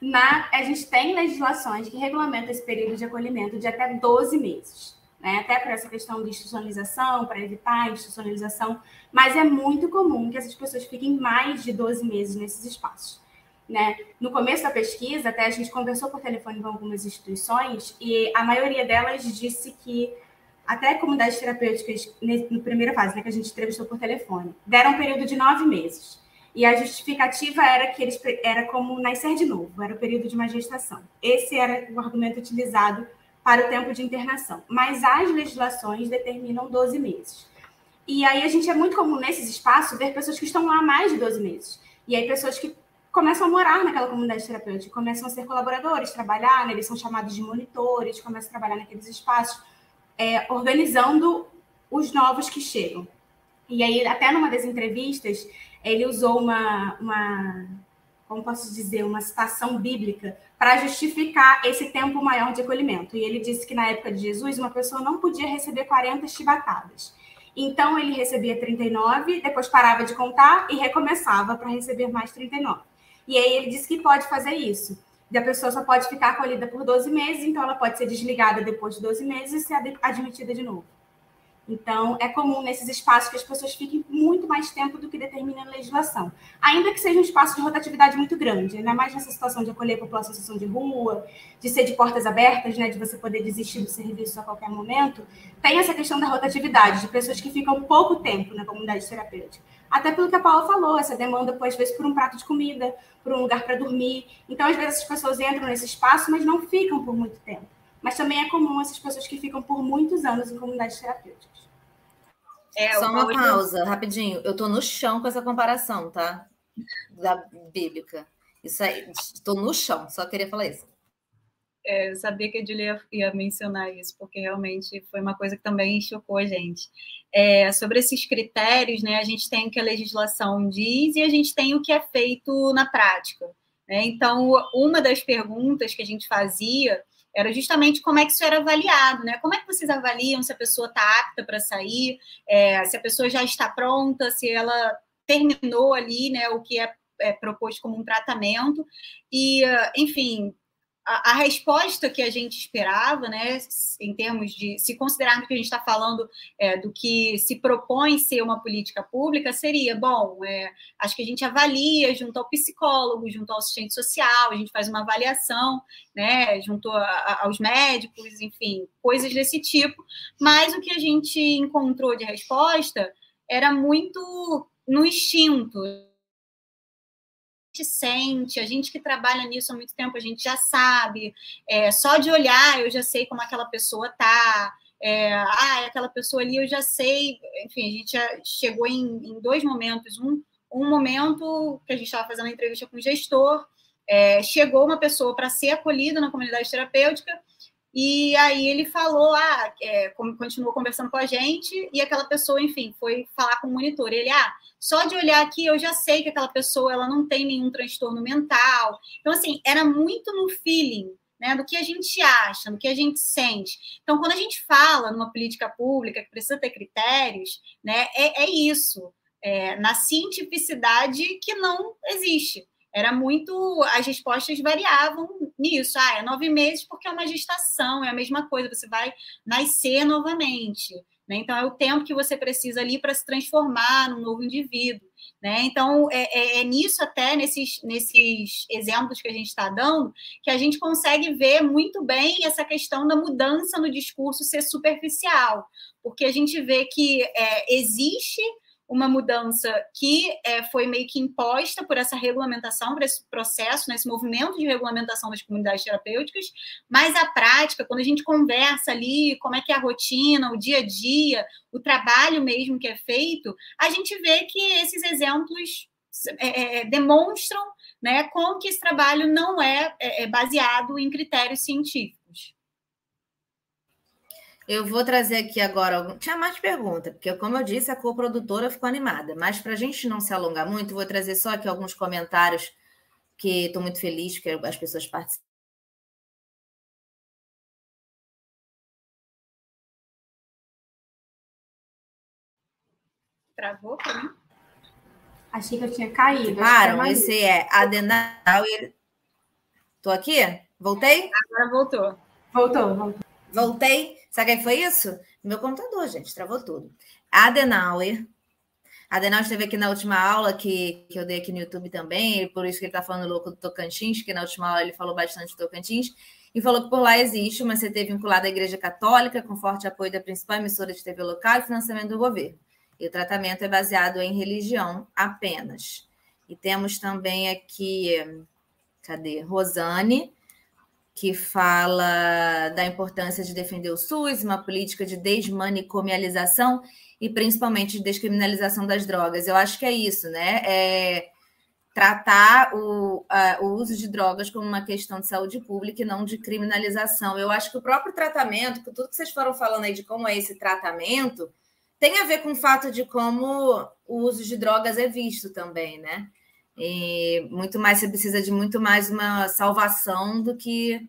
Na, a gente tem legislações que regulamentam esse período de acolhimento de até 12 meses. Né? Até para essa questão de institucionalização, para evitar a institucionalização, mas é muito comum que essas pessoas fiquem mais de 12 meses nesses espaços. Né? No começo da pesquisa, até a gente conversou por telefone com algumas instituições e a maioria delas disse que até comunidades terapêuticas, na primeira fase, né, que a gente entrevistou por telefone, deram um período de nove meses. E a justificativa era que eles era como nascer de novo, era o período de uma gestação. Esse era o argumento utilizado para o tempo de internação. Mas as legislações determinam 12 meses. E aí a gente é muito comum nesses espaços ver pessoas que estão lá há mais de 12 meses. E aí pessoas que começam a morar naquela comunidade terapêutica, começam a ser colaboradores, trabalhar, né? eles são chamados de monitores, começam a trabalhar naqueles espaços, é, organizando os novos que chegam. E aí, até numa das entrevistas, ele usou uma, uma como posso dizer, uma citação bíblica para justificar esse tempo maior de acolhimento. E ele disse que na época de Jesus, uma pessoa não podia receber 40 chibatadas. Então, ele recebia 39, depois parava de contar e recomeçava para receber mais 39. E aí ele diz que pode fazer isso. E a pessoa só pode ficar acolhida por 12 meses, então ela pode ser desligada depois de 12 meses e ser admitida de novo. Então, é comum nesses espaços que as pessoas fiquem muito mais tempo do que determina a legislação. Ainda que seja um espaço de rotatividade muito grande, ainda mais nessa situação de acolher a população de rua, de ser de portas abertas, né, de você poder desistir do serviço a qualquer momento, tem essa questão da rotatividade, de pessoas que ficam pouco tempo na comunidade terapêutica. Até pelo que a Paula falou, essa demanda, às vezes, por um prato de comida, por um lugar para dormir. Então, às vezes, as pessoas entram nesse espaço, mas não ficam por muito tempo. Mas também é comum essas pessoas que ficam por muitos anos em comunidades terapêuticas. É, Só uma pausa, rapidinho. Eu estou no chão com essa comparação, tá? Da bíblica. Isso aí, estou no chão, só queria falar isso. É, sabia que a Julia ia mencionar isso, porque realmente foi uma coisa que também chocou a gente. É, sobre esses critérios, né, a gente tem o que a legislação diz e a gente tem o que é feito na prática. Né? Então, uma das perguntas que a gente fazia era justamente como é que isso era avaliado, né? Como é que vocês avaliam se a pessoa está apta para sair, é, se a pessoa já está pronta, se ela terminou ali, né, o que é, é proposto como um tratamento e, enfim, a, resposta que a gente esperava, né, em termos de se considerarmos que a gente está falando é, do que se propõe ser uma política pública, seria bom. É, acho que a gente avalia junto ao psicólogo, junto ao assistente social, a gente faz uma avaliação, né, junto a, a, aos médicos, enfim, coisas desse tipo. Mas o que a gente encontrou de resposta era muito no instinto sente, a gente que trabalha nisso há muito tempo, a gente já sabe. É, só de olhar, eu já sei como aquela pessoa tá. É, ah, aquela pessoa ali eu já sei. Enfim, a gente já chegou em, em dois momentos. Um, um momento que a gente estava fazendo entrevista com o gestor, é, chegou uma pessoa para ser acolhida na comunidade terapêutica e aí ele falou, ah, é, continuou conversando com a gente, e aquela pessoa, enfim, foi falar com o monitor. Ele, ah, só de olhar aqui eu já sei que aquela pessoa ela não tem nenhum transtorno mental. Então, assim, era muito no feeling, né, do que a gente acha, do que a gente sente. Então, quando a gente fala numa política pública que precisa ter critérios, né, é, é isso, é, na cientificidade que não existe era muito. As respostas variavam nisso. Ah, é nove meses porque é uma gestação, é a mesma coisa, você vai nascer novamente. Né? Então, é o tempo que você precisa ali para se transformar num novo indivíduo. Né? Então, é, é, é, nisso até, nesses, nesses exemplos que a gente está dando, que a gente consegue ver muito bem essa questão da mudança no discurso ser superficial, porque a gente vê que é, existe uma mudança que é, foi meio que imposta por essa regulamentação, por esse processo, né, movimento de regulamentação das comunidades terapêuticas, mas a prática, quando a gente conversa ali, como é que é a rotina, o dia a dia, o trabalho mesmo que é feito, a gente vê que esses exemplos é, é demonstram né, como que esse trabalho não é, é, é baseado em critérios científicos. Eu vou trazer aqui agora. Tinha mais pergunta, porque, como eu disse, a co-produtora ficou animada. Mas, para a gente não se alongar muito, vou trazer só aqui alguns comentários que estou muito feliz que as pessoas participam. Travou para mim? Achei que eu tinha caído. Claro, esse é Adenauer. Estou aqui? Voltei? Agora voltou. Voltou, voltou. Voltei. Sabe quem foi isso? Meu computador, gente, travou tudo. Adenauer. Adenauer esteve aqui na última aula que, que eu dei aqui no YouTube também, por isso que ele está falando louco do Tocantins, que na última aula ele falou bastante do Tocantins, e falou que por lá existe uma CT vinculada à Igreja Católica, com forte apoio da principal emissora de TV local e financiamento do governo. E o tratamento é baseado em religião apenas. E temos também aqui, cadê? Rosane, que fala da importância de defender o SUS, uma política de desmanicomialização e principalmente de descriminalização das drogas. Eu acho que é isso, né? É tratar o, a, o uso de drogas como uma questão de saúde pública e não de criminalização. Eu acho que o próprio tratamento, tudo que vocês foram falando aí de como é esse tratamento, tem a ver com o fato de como o uso de drogas é visto também, né? E muito mais, você precisa de muito mais uma salvação do que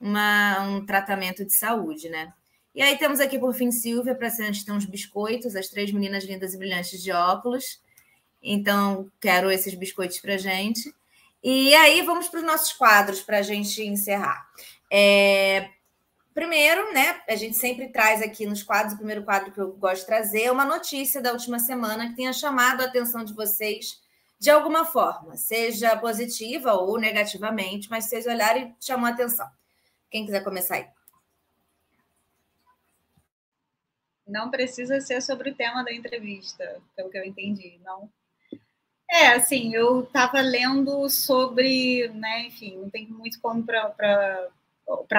uma, um tratamento de saúde, né? E aí temos aqui, por fim, Silvia, para gente ter uns biscoitos, as três meninas lindas e brilhantes de óculos. Então, quero esses biscoitos para gente. E aí, vamos para os nossos quadros para a gente encerrar. É, primeiro, né, a gente sempre traz aqui nos quadros, o primeiro quadro que eu gosto de trazer é uma notícia da última semana que tenha chamado a atenção de vocês de alguma forma, seja positiva ou negativamente, mas vocês olharem e chamou a atenção. Quem quiser começar aí. Não precisa ser sobre o tema da entrevista, pelo que eu entendi, não. É, assim, eu estava lendo sobre, né, enfim, não tem muito como para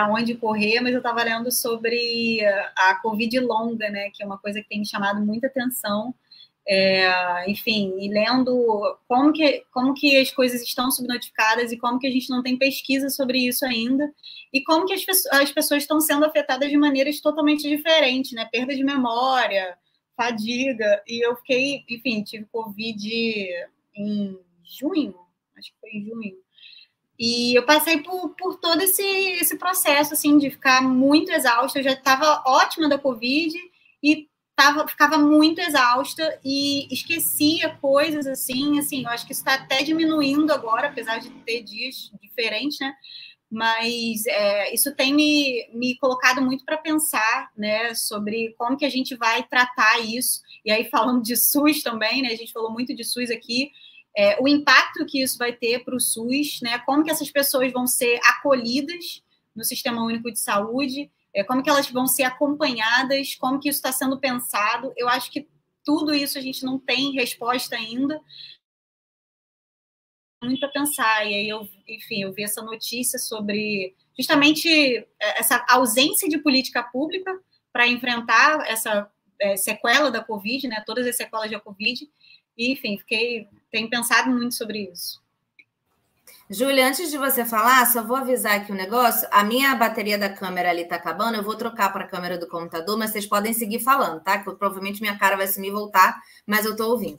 onde correr, mas eu estava lendo sobre a Covid longa, né, que é uma coisa que tem me chamado muita atenção, é, enfim, e lendo como que, como que as coisas estão subnotificadas e como que a gente não tem pesquisa sobre isso ainda, e como que as, as pessoas estão sendo afetadas de maneiras totalmente diferentes, né? Perda de memória, fadiga, e eu fiquei, enfim, tive Covid em junho, acho que foi em junho, e eu passei por, por todo esse, esse processo, assim, de ficar muito exausta, eu já estava ótima da Covid, e tava, ficava muito exausta e esquecia coisas assim, assim, eu acho que está até diminuindo agora, apesar de ter dias diferentes, né? Mas é, isso tem me, me colocado muito para pensar, né, sobre como que a gente vai tratar isso. E aí, falando de SUS também, né, a gente falou muito de SUS aqui, é, o impacto que isso vai ter para o SUS, né, como que essas pessoas vão ser acolhidas no Sistema Único de Saúde, como que elas vão ser acompanhadas, como que isso está sendo pensado. Eu acho que tudo isso a gente não tem resposta ainda. Muito a pensar. E aí eu, enfim, eu vi essa notícia sobre justamente é, essa ausência de política pública para enfrentar essa é, sequela da Covid, né? Todas as sequelas da Covid. E, enfim, fiquei, tenho pensado muito sobre isso. Júlia, antes de você falar, só vou avisar aqui um negócio. A minha bateria da câmera ali tá acabando, eu vou trocar para a câmera do computador, mas vocês podem seguir falando, tá? Que provavelmente minha cara vai sumir e voltar, mas eu tô ouvindo.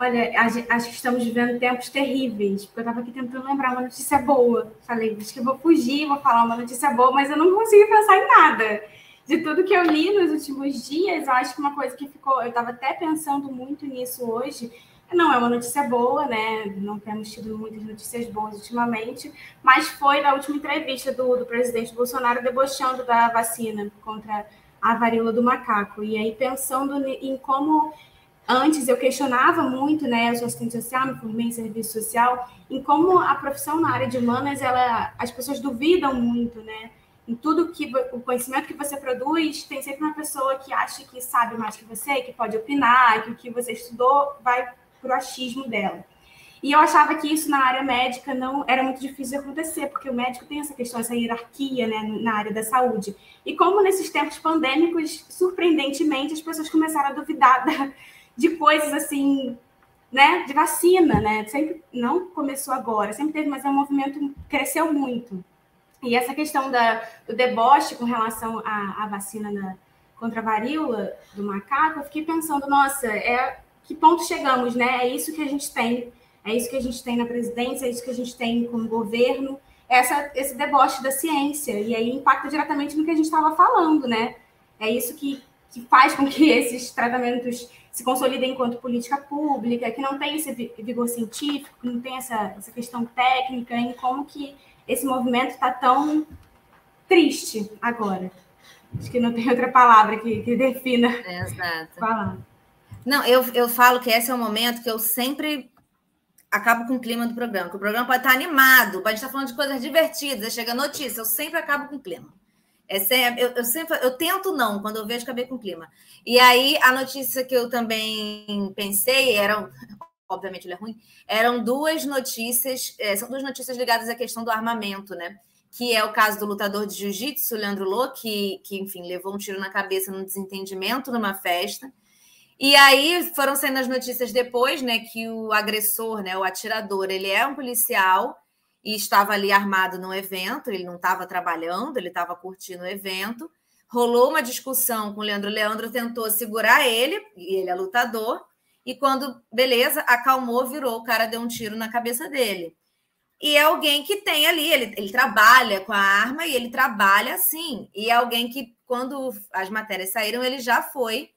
Olha, acho que estamos vivendo tempos terríveis, porque eu estava aqui tentando lembrar uma notícia boa. Falei, acho que eu vou fugir, vou falar uma notícia boa, mas eu não consegui pensar em nada. De tudo que eu li nos últimos dias, eu acho que uma coisa que ficou, eu estava até pensando muito nisso hoje, Não é uma notícia boa, né? Não temos tido muitas notícias boas ultimamente, mas foi na última entrevista do, do presidente Bolsonaro debochando da vacina contra a varíola do macaco. E aí, pensando em como antes eu questionava muito, né? Eu sou assistente social, me formei em serviço social, em como a profissão na área de humanas, ela, as pessoas duvidam muito, né? Em tudo que o conhecimento que você produz, tem sempre uma pessoa que acha que sabe mais que você, que pode opinar, que o que você estudou vai para o achismo dela. E eu achava que isso na área médica não era muito difícil de acontecer, porque o médico tem essa questão, essa hierarquia né, na área da saúde. E como nesses tempos pandêmicos, surpreendentemente, as pessoas começaram a duvidar da, de coisas assim, né, de vacina, né? Sempre não começou agora, sempre teve, mas é um movimento cresceu muito. E essa questão da, do deboche com relação à, à vacina na, contra a varíola do macaco, eu fiquei pensando, nossa, é que ponto chegamos, né? É isso que a gente tem é isso que a gente tem na presidência, é isso que a gente tem como governo, essa, esse deboche da ciência. E aí impacta diretamente no que a gente estava falando, né? É isso que, que faz com que esses tratamentos se consolidem enquanto política pública, que não tem esse vigor científico, não tem essa, essa questão técnica, em como que esse movimento está tão triste agora. Acho que não tem outra palavra que, que defina. É, exato. Não, eu, eu falo que esse é o momento que eu sempre acabo com o clima do programa, que o programa pode estar animado, pode estar falando de coisas divertidas, chega notícia, eu sempre acabo com o clima. É sempre, eu, eu, sempre, eu tento não, quando eu vejo, acabei com o clima. E aí, a notícia que eu também pensei, era, obviamente ele é ruim, eram duas notícias, é, são duas notícias ligadas à questão do armamento, né? Que é o caso do lutador de jiu-jitsu, Leandro Lô, que, que, enfim, levou um tiro na cabeça num desentendimento numa festa. E aí foram sendo as notícias depois, né, que o agressor, né, o atirador, ele é um policial e estava ali armado no evento, ele não estava trabalhando, ele estava curtindo o evento. Rolou uma discussão com o Leandro. O Leandro tentou segurar ele, e ele é lutador, e quando, beleza, acalmou, virou, o cara deu um tiro na cabeça dele. E é alguém que tem ali, ele, ele trabalha com a arma e ele trabalha assim. E é alguém que, quando as matérias saíram, ele já foi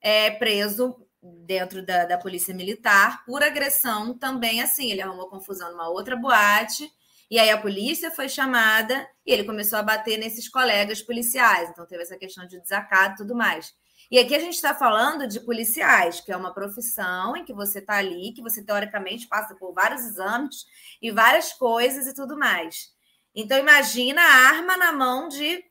é, preso dentro da, da polícia militar por agressão também assim. Ele arrumou confusão numa outra boate. E aí a polícia foi chamada e ele começou a bater nesses colegas policiais. Então teve essa questão de desacato e tudo mais. E aqui a gente está falando de policiais, que é uma profissão em que você está ali, que você teoricamente passa por vários exames e várias coisas e tudo mais. Então imagina a arma na mão de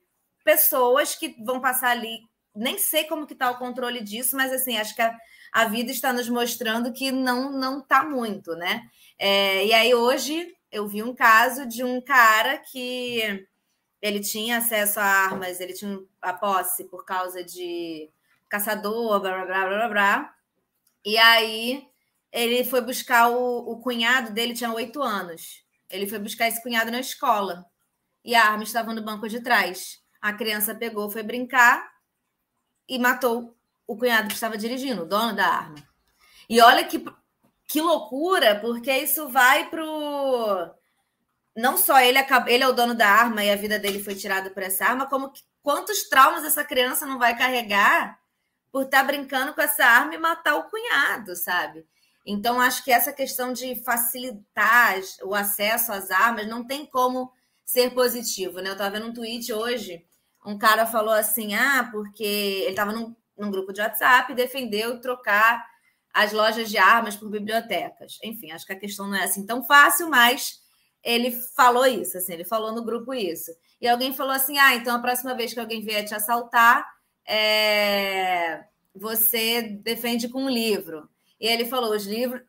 pessoas que vão passar ali nem sei como que está o controle disso, mas assim, acho que a, a vida está nos mostrando que não não está muito, né? É, e aí hoje eu vi um caso de um cara que ele tinha acesso a armas, ele tinha a posse por causa de caçador, blá blá blá blá blá. E aí ele foi buscar o, o cunhado dele, tinha oito anos. Ele foi buscar esse cunhado na escola e a arma estava no banco de trás. A criança pegou, foi brincar e matou o cunhado que estava dirigindo, o dono da arma. E olha que, que loucura, porque isso vai pro. Não só ele, ele é o dono da arma e a vida dele foi tirada por essa arma, como que, quantos traumas essa criança não vai carregar por estar tá brincando com essa arma e matar o cunhado, sabe? Então, acho que essa questão de facilitar o acesso às armas não tem como ser positivo, né? Eu estava vendo um tweet hoje um cara falou assim: ah, porque ele estava num, num, grupo de WhatsApp e defendeu trocar as lojas de armas por bibliotecas. Enfim, acho que a questão não é assim tão fácil, mas ele falou isso, assim, ele falou no grupo isso. E alguém falou assim: ah, então a próxima vez que alguém vier te assaltar, é... você defende com um livro. E ele falou: os livros.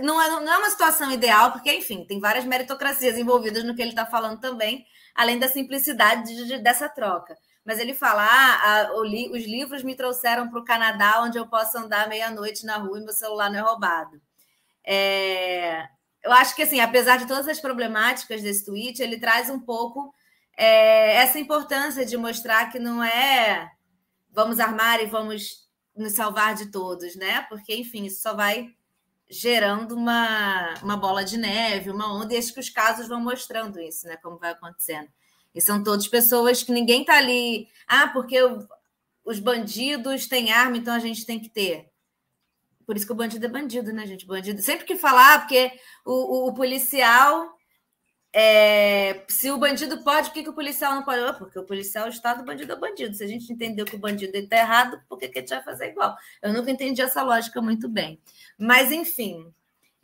Não é, não é uma situação ideal, porque, enfim, tem várias meritocracias envolvidas no que ele está falando também, além da simplicidade de, de, dessa troca. Mas ele fala: ah, a, li, os livros me trouxeram para o Canadá, onde eu posso andar meia-noite na rua e meu celular não é roubado. É, eu acho que, assim, apesar de todas as problemáticas desse tweet, ele traz um pouco é, essa importância de mostrar que não é vamos armar e vamos nos salvar de todos, né? Porque, enfim, isso só vai gerando uma, uma bola de neve, uma onda, e acho que os casos vão mostrando isso, né? Como vai acontecendo. E são todas pessoas que ninguém está ali, ah, porque os bandidos têm arma, então a gente tem que ter. Por isso que o bandido é bandido, né, gente? Bandido. Sempre que falar, porque o, o, o policial. É... se o bandido pode, por que, que o policial não pode? Porque o policial é o Estado, o bandido é o bandido. Se a gente entendeu que o bandido está errado, por que, que a gente vai fazer igual? Eu nunca entendi essa lógica muito bem. Mas, enfim,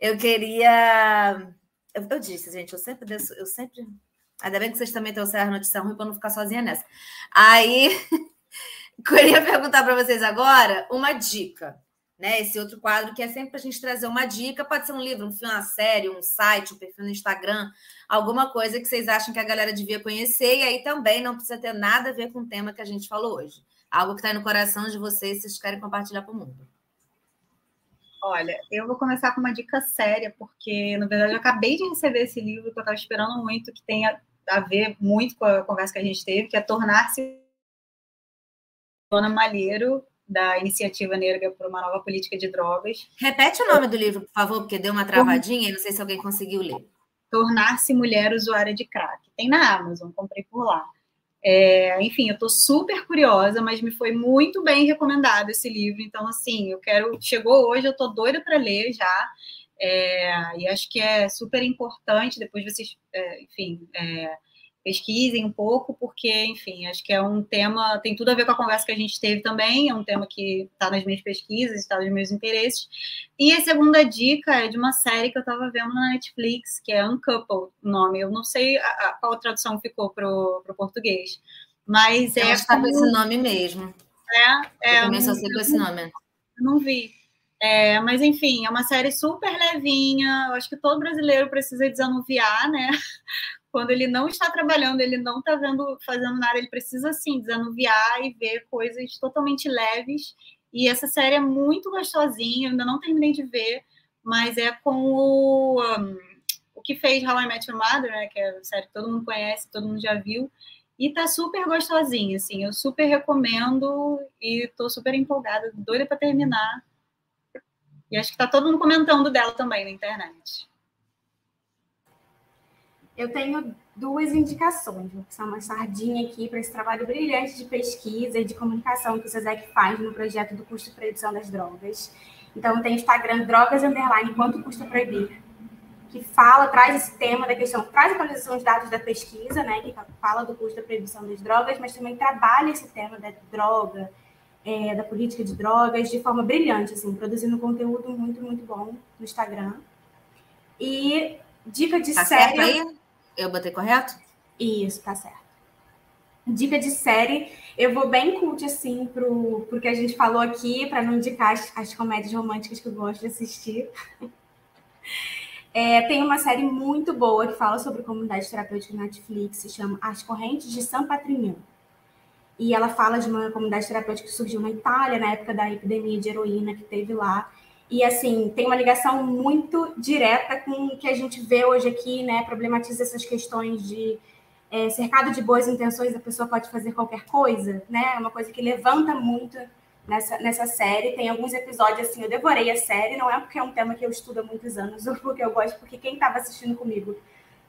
eu queria. Eu, eu disse, gente, eu sempre desço, eu sempre. Ainda bem que vocês também trouxeram a notícia ruim para não ficar sozinha nessa. Aí, queria perguntar para vocês agora uma dica né? Esse outro quadro que é sempre a gente trazer uma dica, pode ser um livro, um filme, uma série, um site, um perfil no Instagram, alguma coisa que vocês acham que a galera devia conhecer, e aí também não precisa ter nada a ver com o tema que a gente falou hoje. Algo que está no coração de vocês, vocês querem compartilhar com o mundo. Olha, eu vou começar com uma dica séria, porque, na verdade, eu acabei de receber esse livro que eu estava esperando muito, que tenha a ver muito com a conversa que a gente teve, que é Tornar-se Dona Malheiro, da Iniciativa Negra por uma Nova Política de Drogas. Repete o nome do livro, por favor, porque deu uma travadinha e não sei se alguém conseguiu ler. Tornar-se Mulher Usuária de Crack. Tem na Amazon, comprei por lá. É, enfim, eu estou super curiosa, mas me foi muito bem recomendado esse livro. Então, assim, eu quero. Chegou hoje, eu estou doida para ler já. É, e acho que é super importante. Depois vocês, é, enfim, é, pesquisem um pouco, porque, enfim, acho que é um tema, tem tudo a ver com a conversa que a gente teve também, é um tema que está nas minhas pesquisas, está nos meus interesses. E a segunda dica é de uma série que eu estava vendo na Netflix, que é Uncoupled, o nome. Eu não sei a, a, qual tradução ficou para o português, mas eu é. Acho como... esse nome mesmo. É, é. Eu também só sei com esse nome. Não vi. É, mas enfim, é uma série super levinha. Eu acho que todo brasileiro precisa desanuviar, né? Quando ele não está trabalhando, ele não está vendo, fazendo nada, ele precisa sim desanuviar e ver coisas totalmente leves. E essa série é muito gostosinha, ainda não terminei de ver, mas é com o, um, o que fez How I Met Your Mother, né, que é a série que todo mundo conhece, todo mundo já viu, e tá super gostosinha, assim, eu super recomendo e tô super empolgada, doida para terminar. E acho que tá todo mundo comentando dela também na internet. Eu tenho duas indicações. Vou passar uma sardinha aqui para esse trabalho brilhante de pesquisa e de comunicação que o SESEC faz no projeto do custo de proibição das drogas. Então, tem Instagram Drogas Underline Quanto Custa Proibir, que fala, traz esse tema da questão, traz a atualização dos dados da pesquisa, né, que fala do custo da proibição das drogas, mas também trabalha esse tema da droga, é, da política de drogas, de forma brilhante, assim, produzindo conteúdo muito, muito bom no Instagram. E dica de tá série. Eu botei correto? Isso, tá certo. Dica de série, eu vou bem cult assim pro, pro que a gente falou aqui, para não indicar as, as, comédias românticas que eu gosto de assistir. É, tem uma série muito boa que fala sobre comunidade terapêutica na Netflix, se chama As Correntes de San Patrignano. E ela fala de uma comunidade terapêutica que surgiu na Itália, na época da epidemia de heroína que teve lá. E, assim, tem uma ligação muito direta com o que a gente vê hoje aqui, né? Problematiza essas questões de é, cercado de boas intenções, a pessoa pode fazer qualquer coisa, né? É uma coisa que levanta muito nessa, nessa série. Tem alguns episódios, assim, eu devorei a série, não é porque é um tema que eu estudo há muitos anos, ou porque eu gosto, porque quem estava assistindo comigo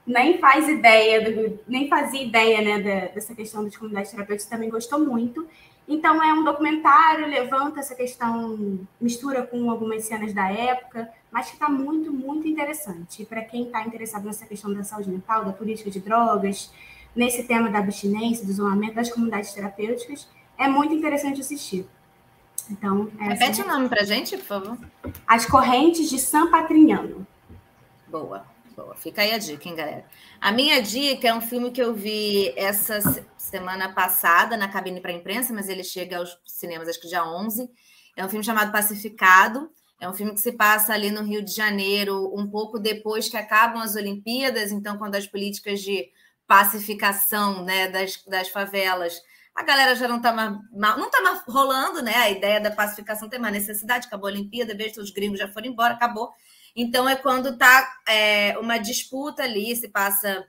nem faz ideia, do, nem fazia ideia, né, da, dessa questão das comunidades terapêuticas, também gostou muito. Então, é um documentário, levanta essa questão, mistura com algumas cenas da época, mas que está muito, muito interessante. E para quem está interessado nessa questão da saúde mental, da política de drogas, nesse tema da abstinência, do isolamento, das comunidades terapêuticas, é muito interessante assistir. Então, Repete é... o nome para gente, por favor. As Correntes de San Patrignano. Boa. Boa, fica aí a dica, hein, galera? A minha dica é um filme que eu vi essa semana passada na cabine para imprensa, mas ele chega aos cinemas acho que dia 11. É um filme chamado Pacificado. É um filme que se passa ali no Rio de Janeiro, um pouco depois que acabam as Olimpíadas, então, quando as políticas de pacificação né, das, das favelas, a galera já não está mais, não tá mais rolando, né? A ideia da pacificação tem uma necessidade, acabou a Olimpíada, veja, os gringos já foram embora, acabou. Então é quando está é, uma disputa ali, se passa.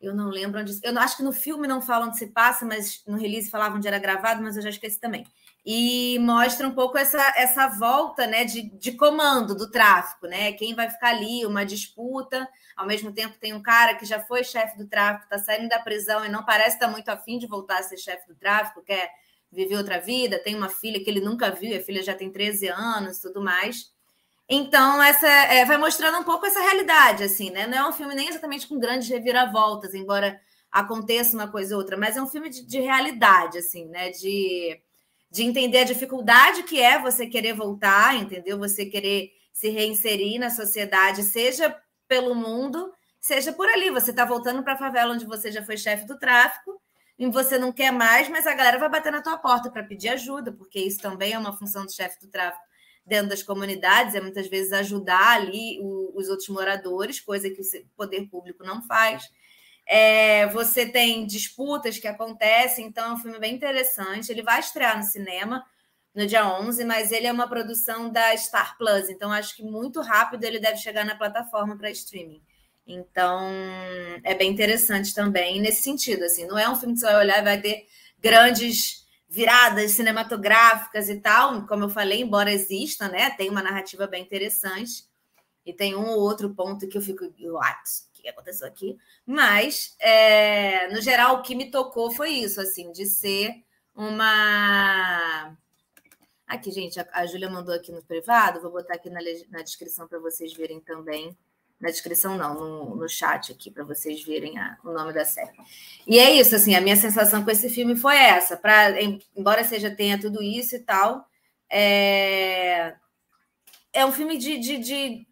Eu não lembro onde. Eu acho que no filme não falam onde se passa, mas no release falavam onde era gravado, mas eu já esqueci também. E mostra um pouco essa, essa volta né, de, de comando do tráfico, né? Quem vai ficar ali, uma disputa. Ao mesmo tempo, tem um cara que já foi chefe do tráfico, está saindo da prisão e não parece estar muito afim de voltar a ser chefe do tráfico, quer viver outra vida, tem uma filha que ele nunca viu, a filha já tem 13 anos tudo mais. Então, essa é, vai mostrando um pouco essa realidade, assim, né? Não é um filme nem exatamente com grandes reviravoltas, embora aconteça uma coisa ou outra, mas é um filme de, de realidade, assim, né? De, de entender a dificuldade que é você querer voltar, entendeu? Você querer se reinserir na sociedade, seja pelo mundo, seja por ali. Você está voltando para a favela onde você já foi chefe do tráfico, e você não quer mais, mas a galera vai bater na tua porta para pedir ajuda, porque isso também é uma função do chefe do tráfico dentro das comunidades, é muitas vezes ajudar ali os outros moradores, coisa que o poder público não faz. É, você tem disputas que acontecem, então é um filme bem interessante. Ele vai estrear no cinema no dia 11, mas ele é uma produção da Star Plus, então acho que muito rápido ele deve chegar na plataforma para streaming. Então, é bem interessante também nesse sentido, assim, não é um filme que você vai olhar e vai ter grandes viradas cinematográficas e tal, como eu falei, embora exista, né, tem uma narrativa bem interessante, e tem um ou outro ponto que eu fico, what? O que aconteceu aqui? Mas, é, no geral, o que me tocou foi isso, assim, de ser uma Aqui, gente, a, a Júlia mandou aqui no privado, vou botar aqui na, na descrição para vocês verem também. Na descrição, não, no, no chat aqui, para vocês verem a, o nome da série. E é isso, assim, a minha sensação com esse filme foi essa. Pra, embora seja tenha tudo isso e tal, é, é um filme de, de, de,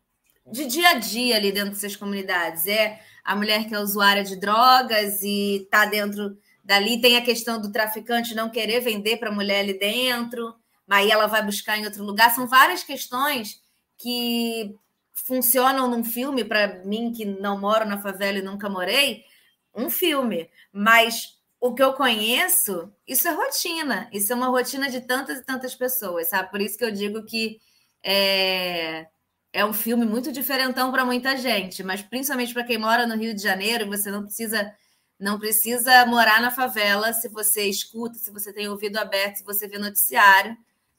de dia a dia ali dentro dessas comunidades. É a mulher que é usuária de drogas e está dentro dali. Tem a questão do traficante não querer vender para a mulher ali dentro aí ela vai buscar em outro lugar. São várias questões que funcionam num filme, para mim que não moro na favela e nunca morei, um filme. Mas o que eu conheço, isso é rotina. Isso é uma rotina de tantas e tantas pessoas, sabe? Por isso que eu digo que é, é um filme muito diferentão para muita gente, mas principalmente para quem mora no Rio de Janeiro, você não precisa não precisa morar na favela se você escuta, se você tem ouvido aberto, se você vê noticiário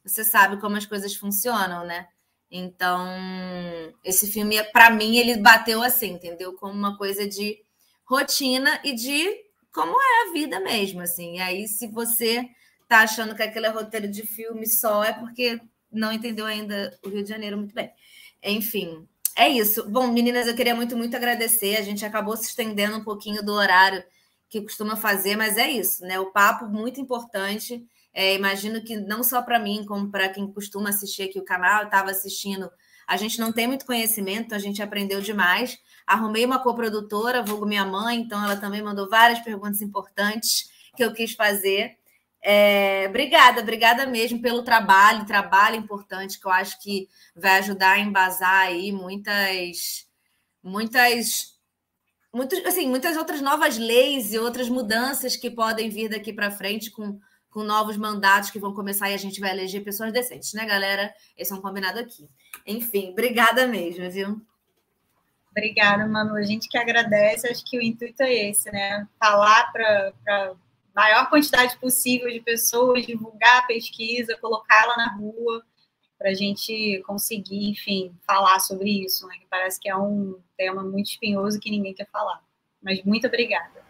você sabe como as coisas funcionam, né? Então, esse filme, para mim, ele bateu assim, entendeu? Como uma coisa de rotina e de como é a vida mesmo, assim. E aí, se você tá achando que aquele é roteiro de filme só, é porque não entendeu ainda o Rio de Janeiro muito bem. Enfim, é isso. Bom, meninas, eu queria muito, muito agradecer. A gente acabou se estendendo um pouquinho do horário que costuma fazer, mas é isso, né? O papo muito importante. É, imagino que não só para mim, como para quem costuma assistir aqui o canal, estava assistindo. A gente não tem muito conhecimento, a gente aprendeu demais. Arrumei uma coprodutora, vulgo minha mãe, então ela também mandou várias perguntas importantes que eu quis fazer. É, obrigada, obrigada mesmo pelo trabalho, trabalho importante que eu acho que vai ajudar a embasar aí muitas, muitas, muitas, assim, muitas outras novas leis e outras mudanças que podem vir daqui para frente com com novos mandatos que vão começar e a gente vai eleger pessoas decentes, né, galera? Esse é um combinado aqui. Enfim, obrigada mesmo, viu? Obrigada, Manu. A gente que agradece. Acho que o intuito é esse, né? Falar para a maior quantidade possível de pessoas, divulgar a pesquisa, colocá-la na rua, para a gente conseguir, enfim, falar sobre isso, né? Que parece que é um tema muito espinhoso que ninguém quer falar. Mas muito obrigada.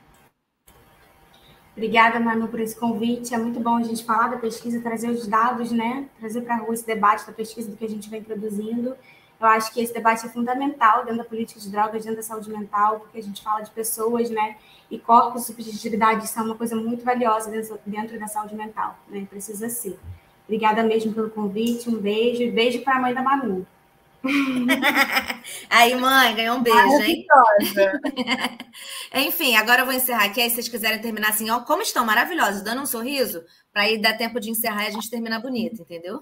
Obrigada, Manu, por esse convite. É muito bom a gente falar da pesquisa, trazer os dados, né? Trazer para a rua esse debate da pesquisa do que a gente vem produzindo. Eu acho que esse debate é fundamental dentro da política de drogas, dentro da saúde mental, porque a gente fala de pessoas, né? E corpos de subjetividade são uma coisa muito valiosa dentro, da saúde mental, né? Precisa ser. Obrigada mesmo pelo convite, um beijo. Beijo para a mãe da Manu. Aí, mãe, ganhou um beijo, hein? Enfim, agora eu vou encerrar aqui. Aí, se vocês quiserem terminar assim, ó, como estão maravilhosos, dando um sorriso, para aí dar tempo de encerrar e a gente terminar bonito, entendeu?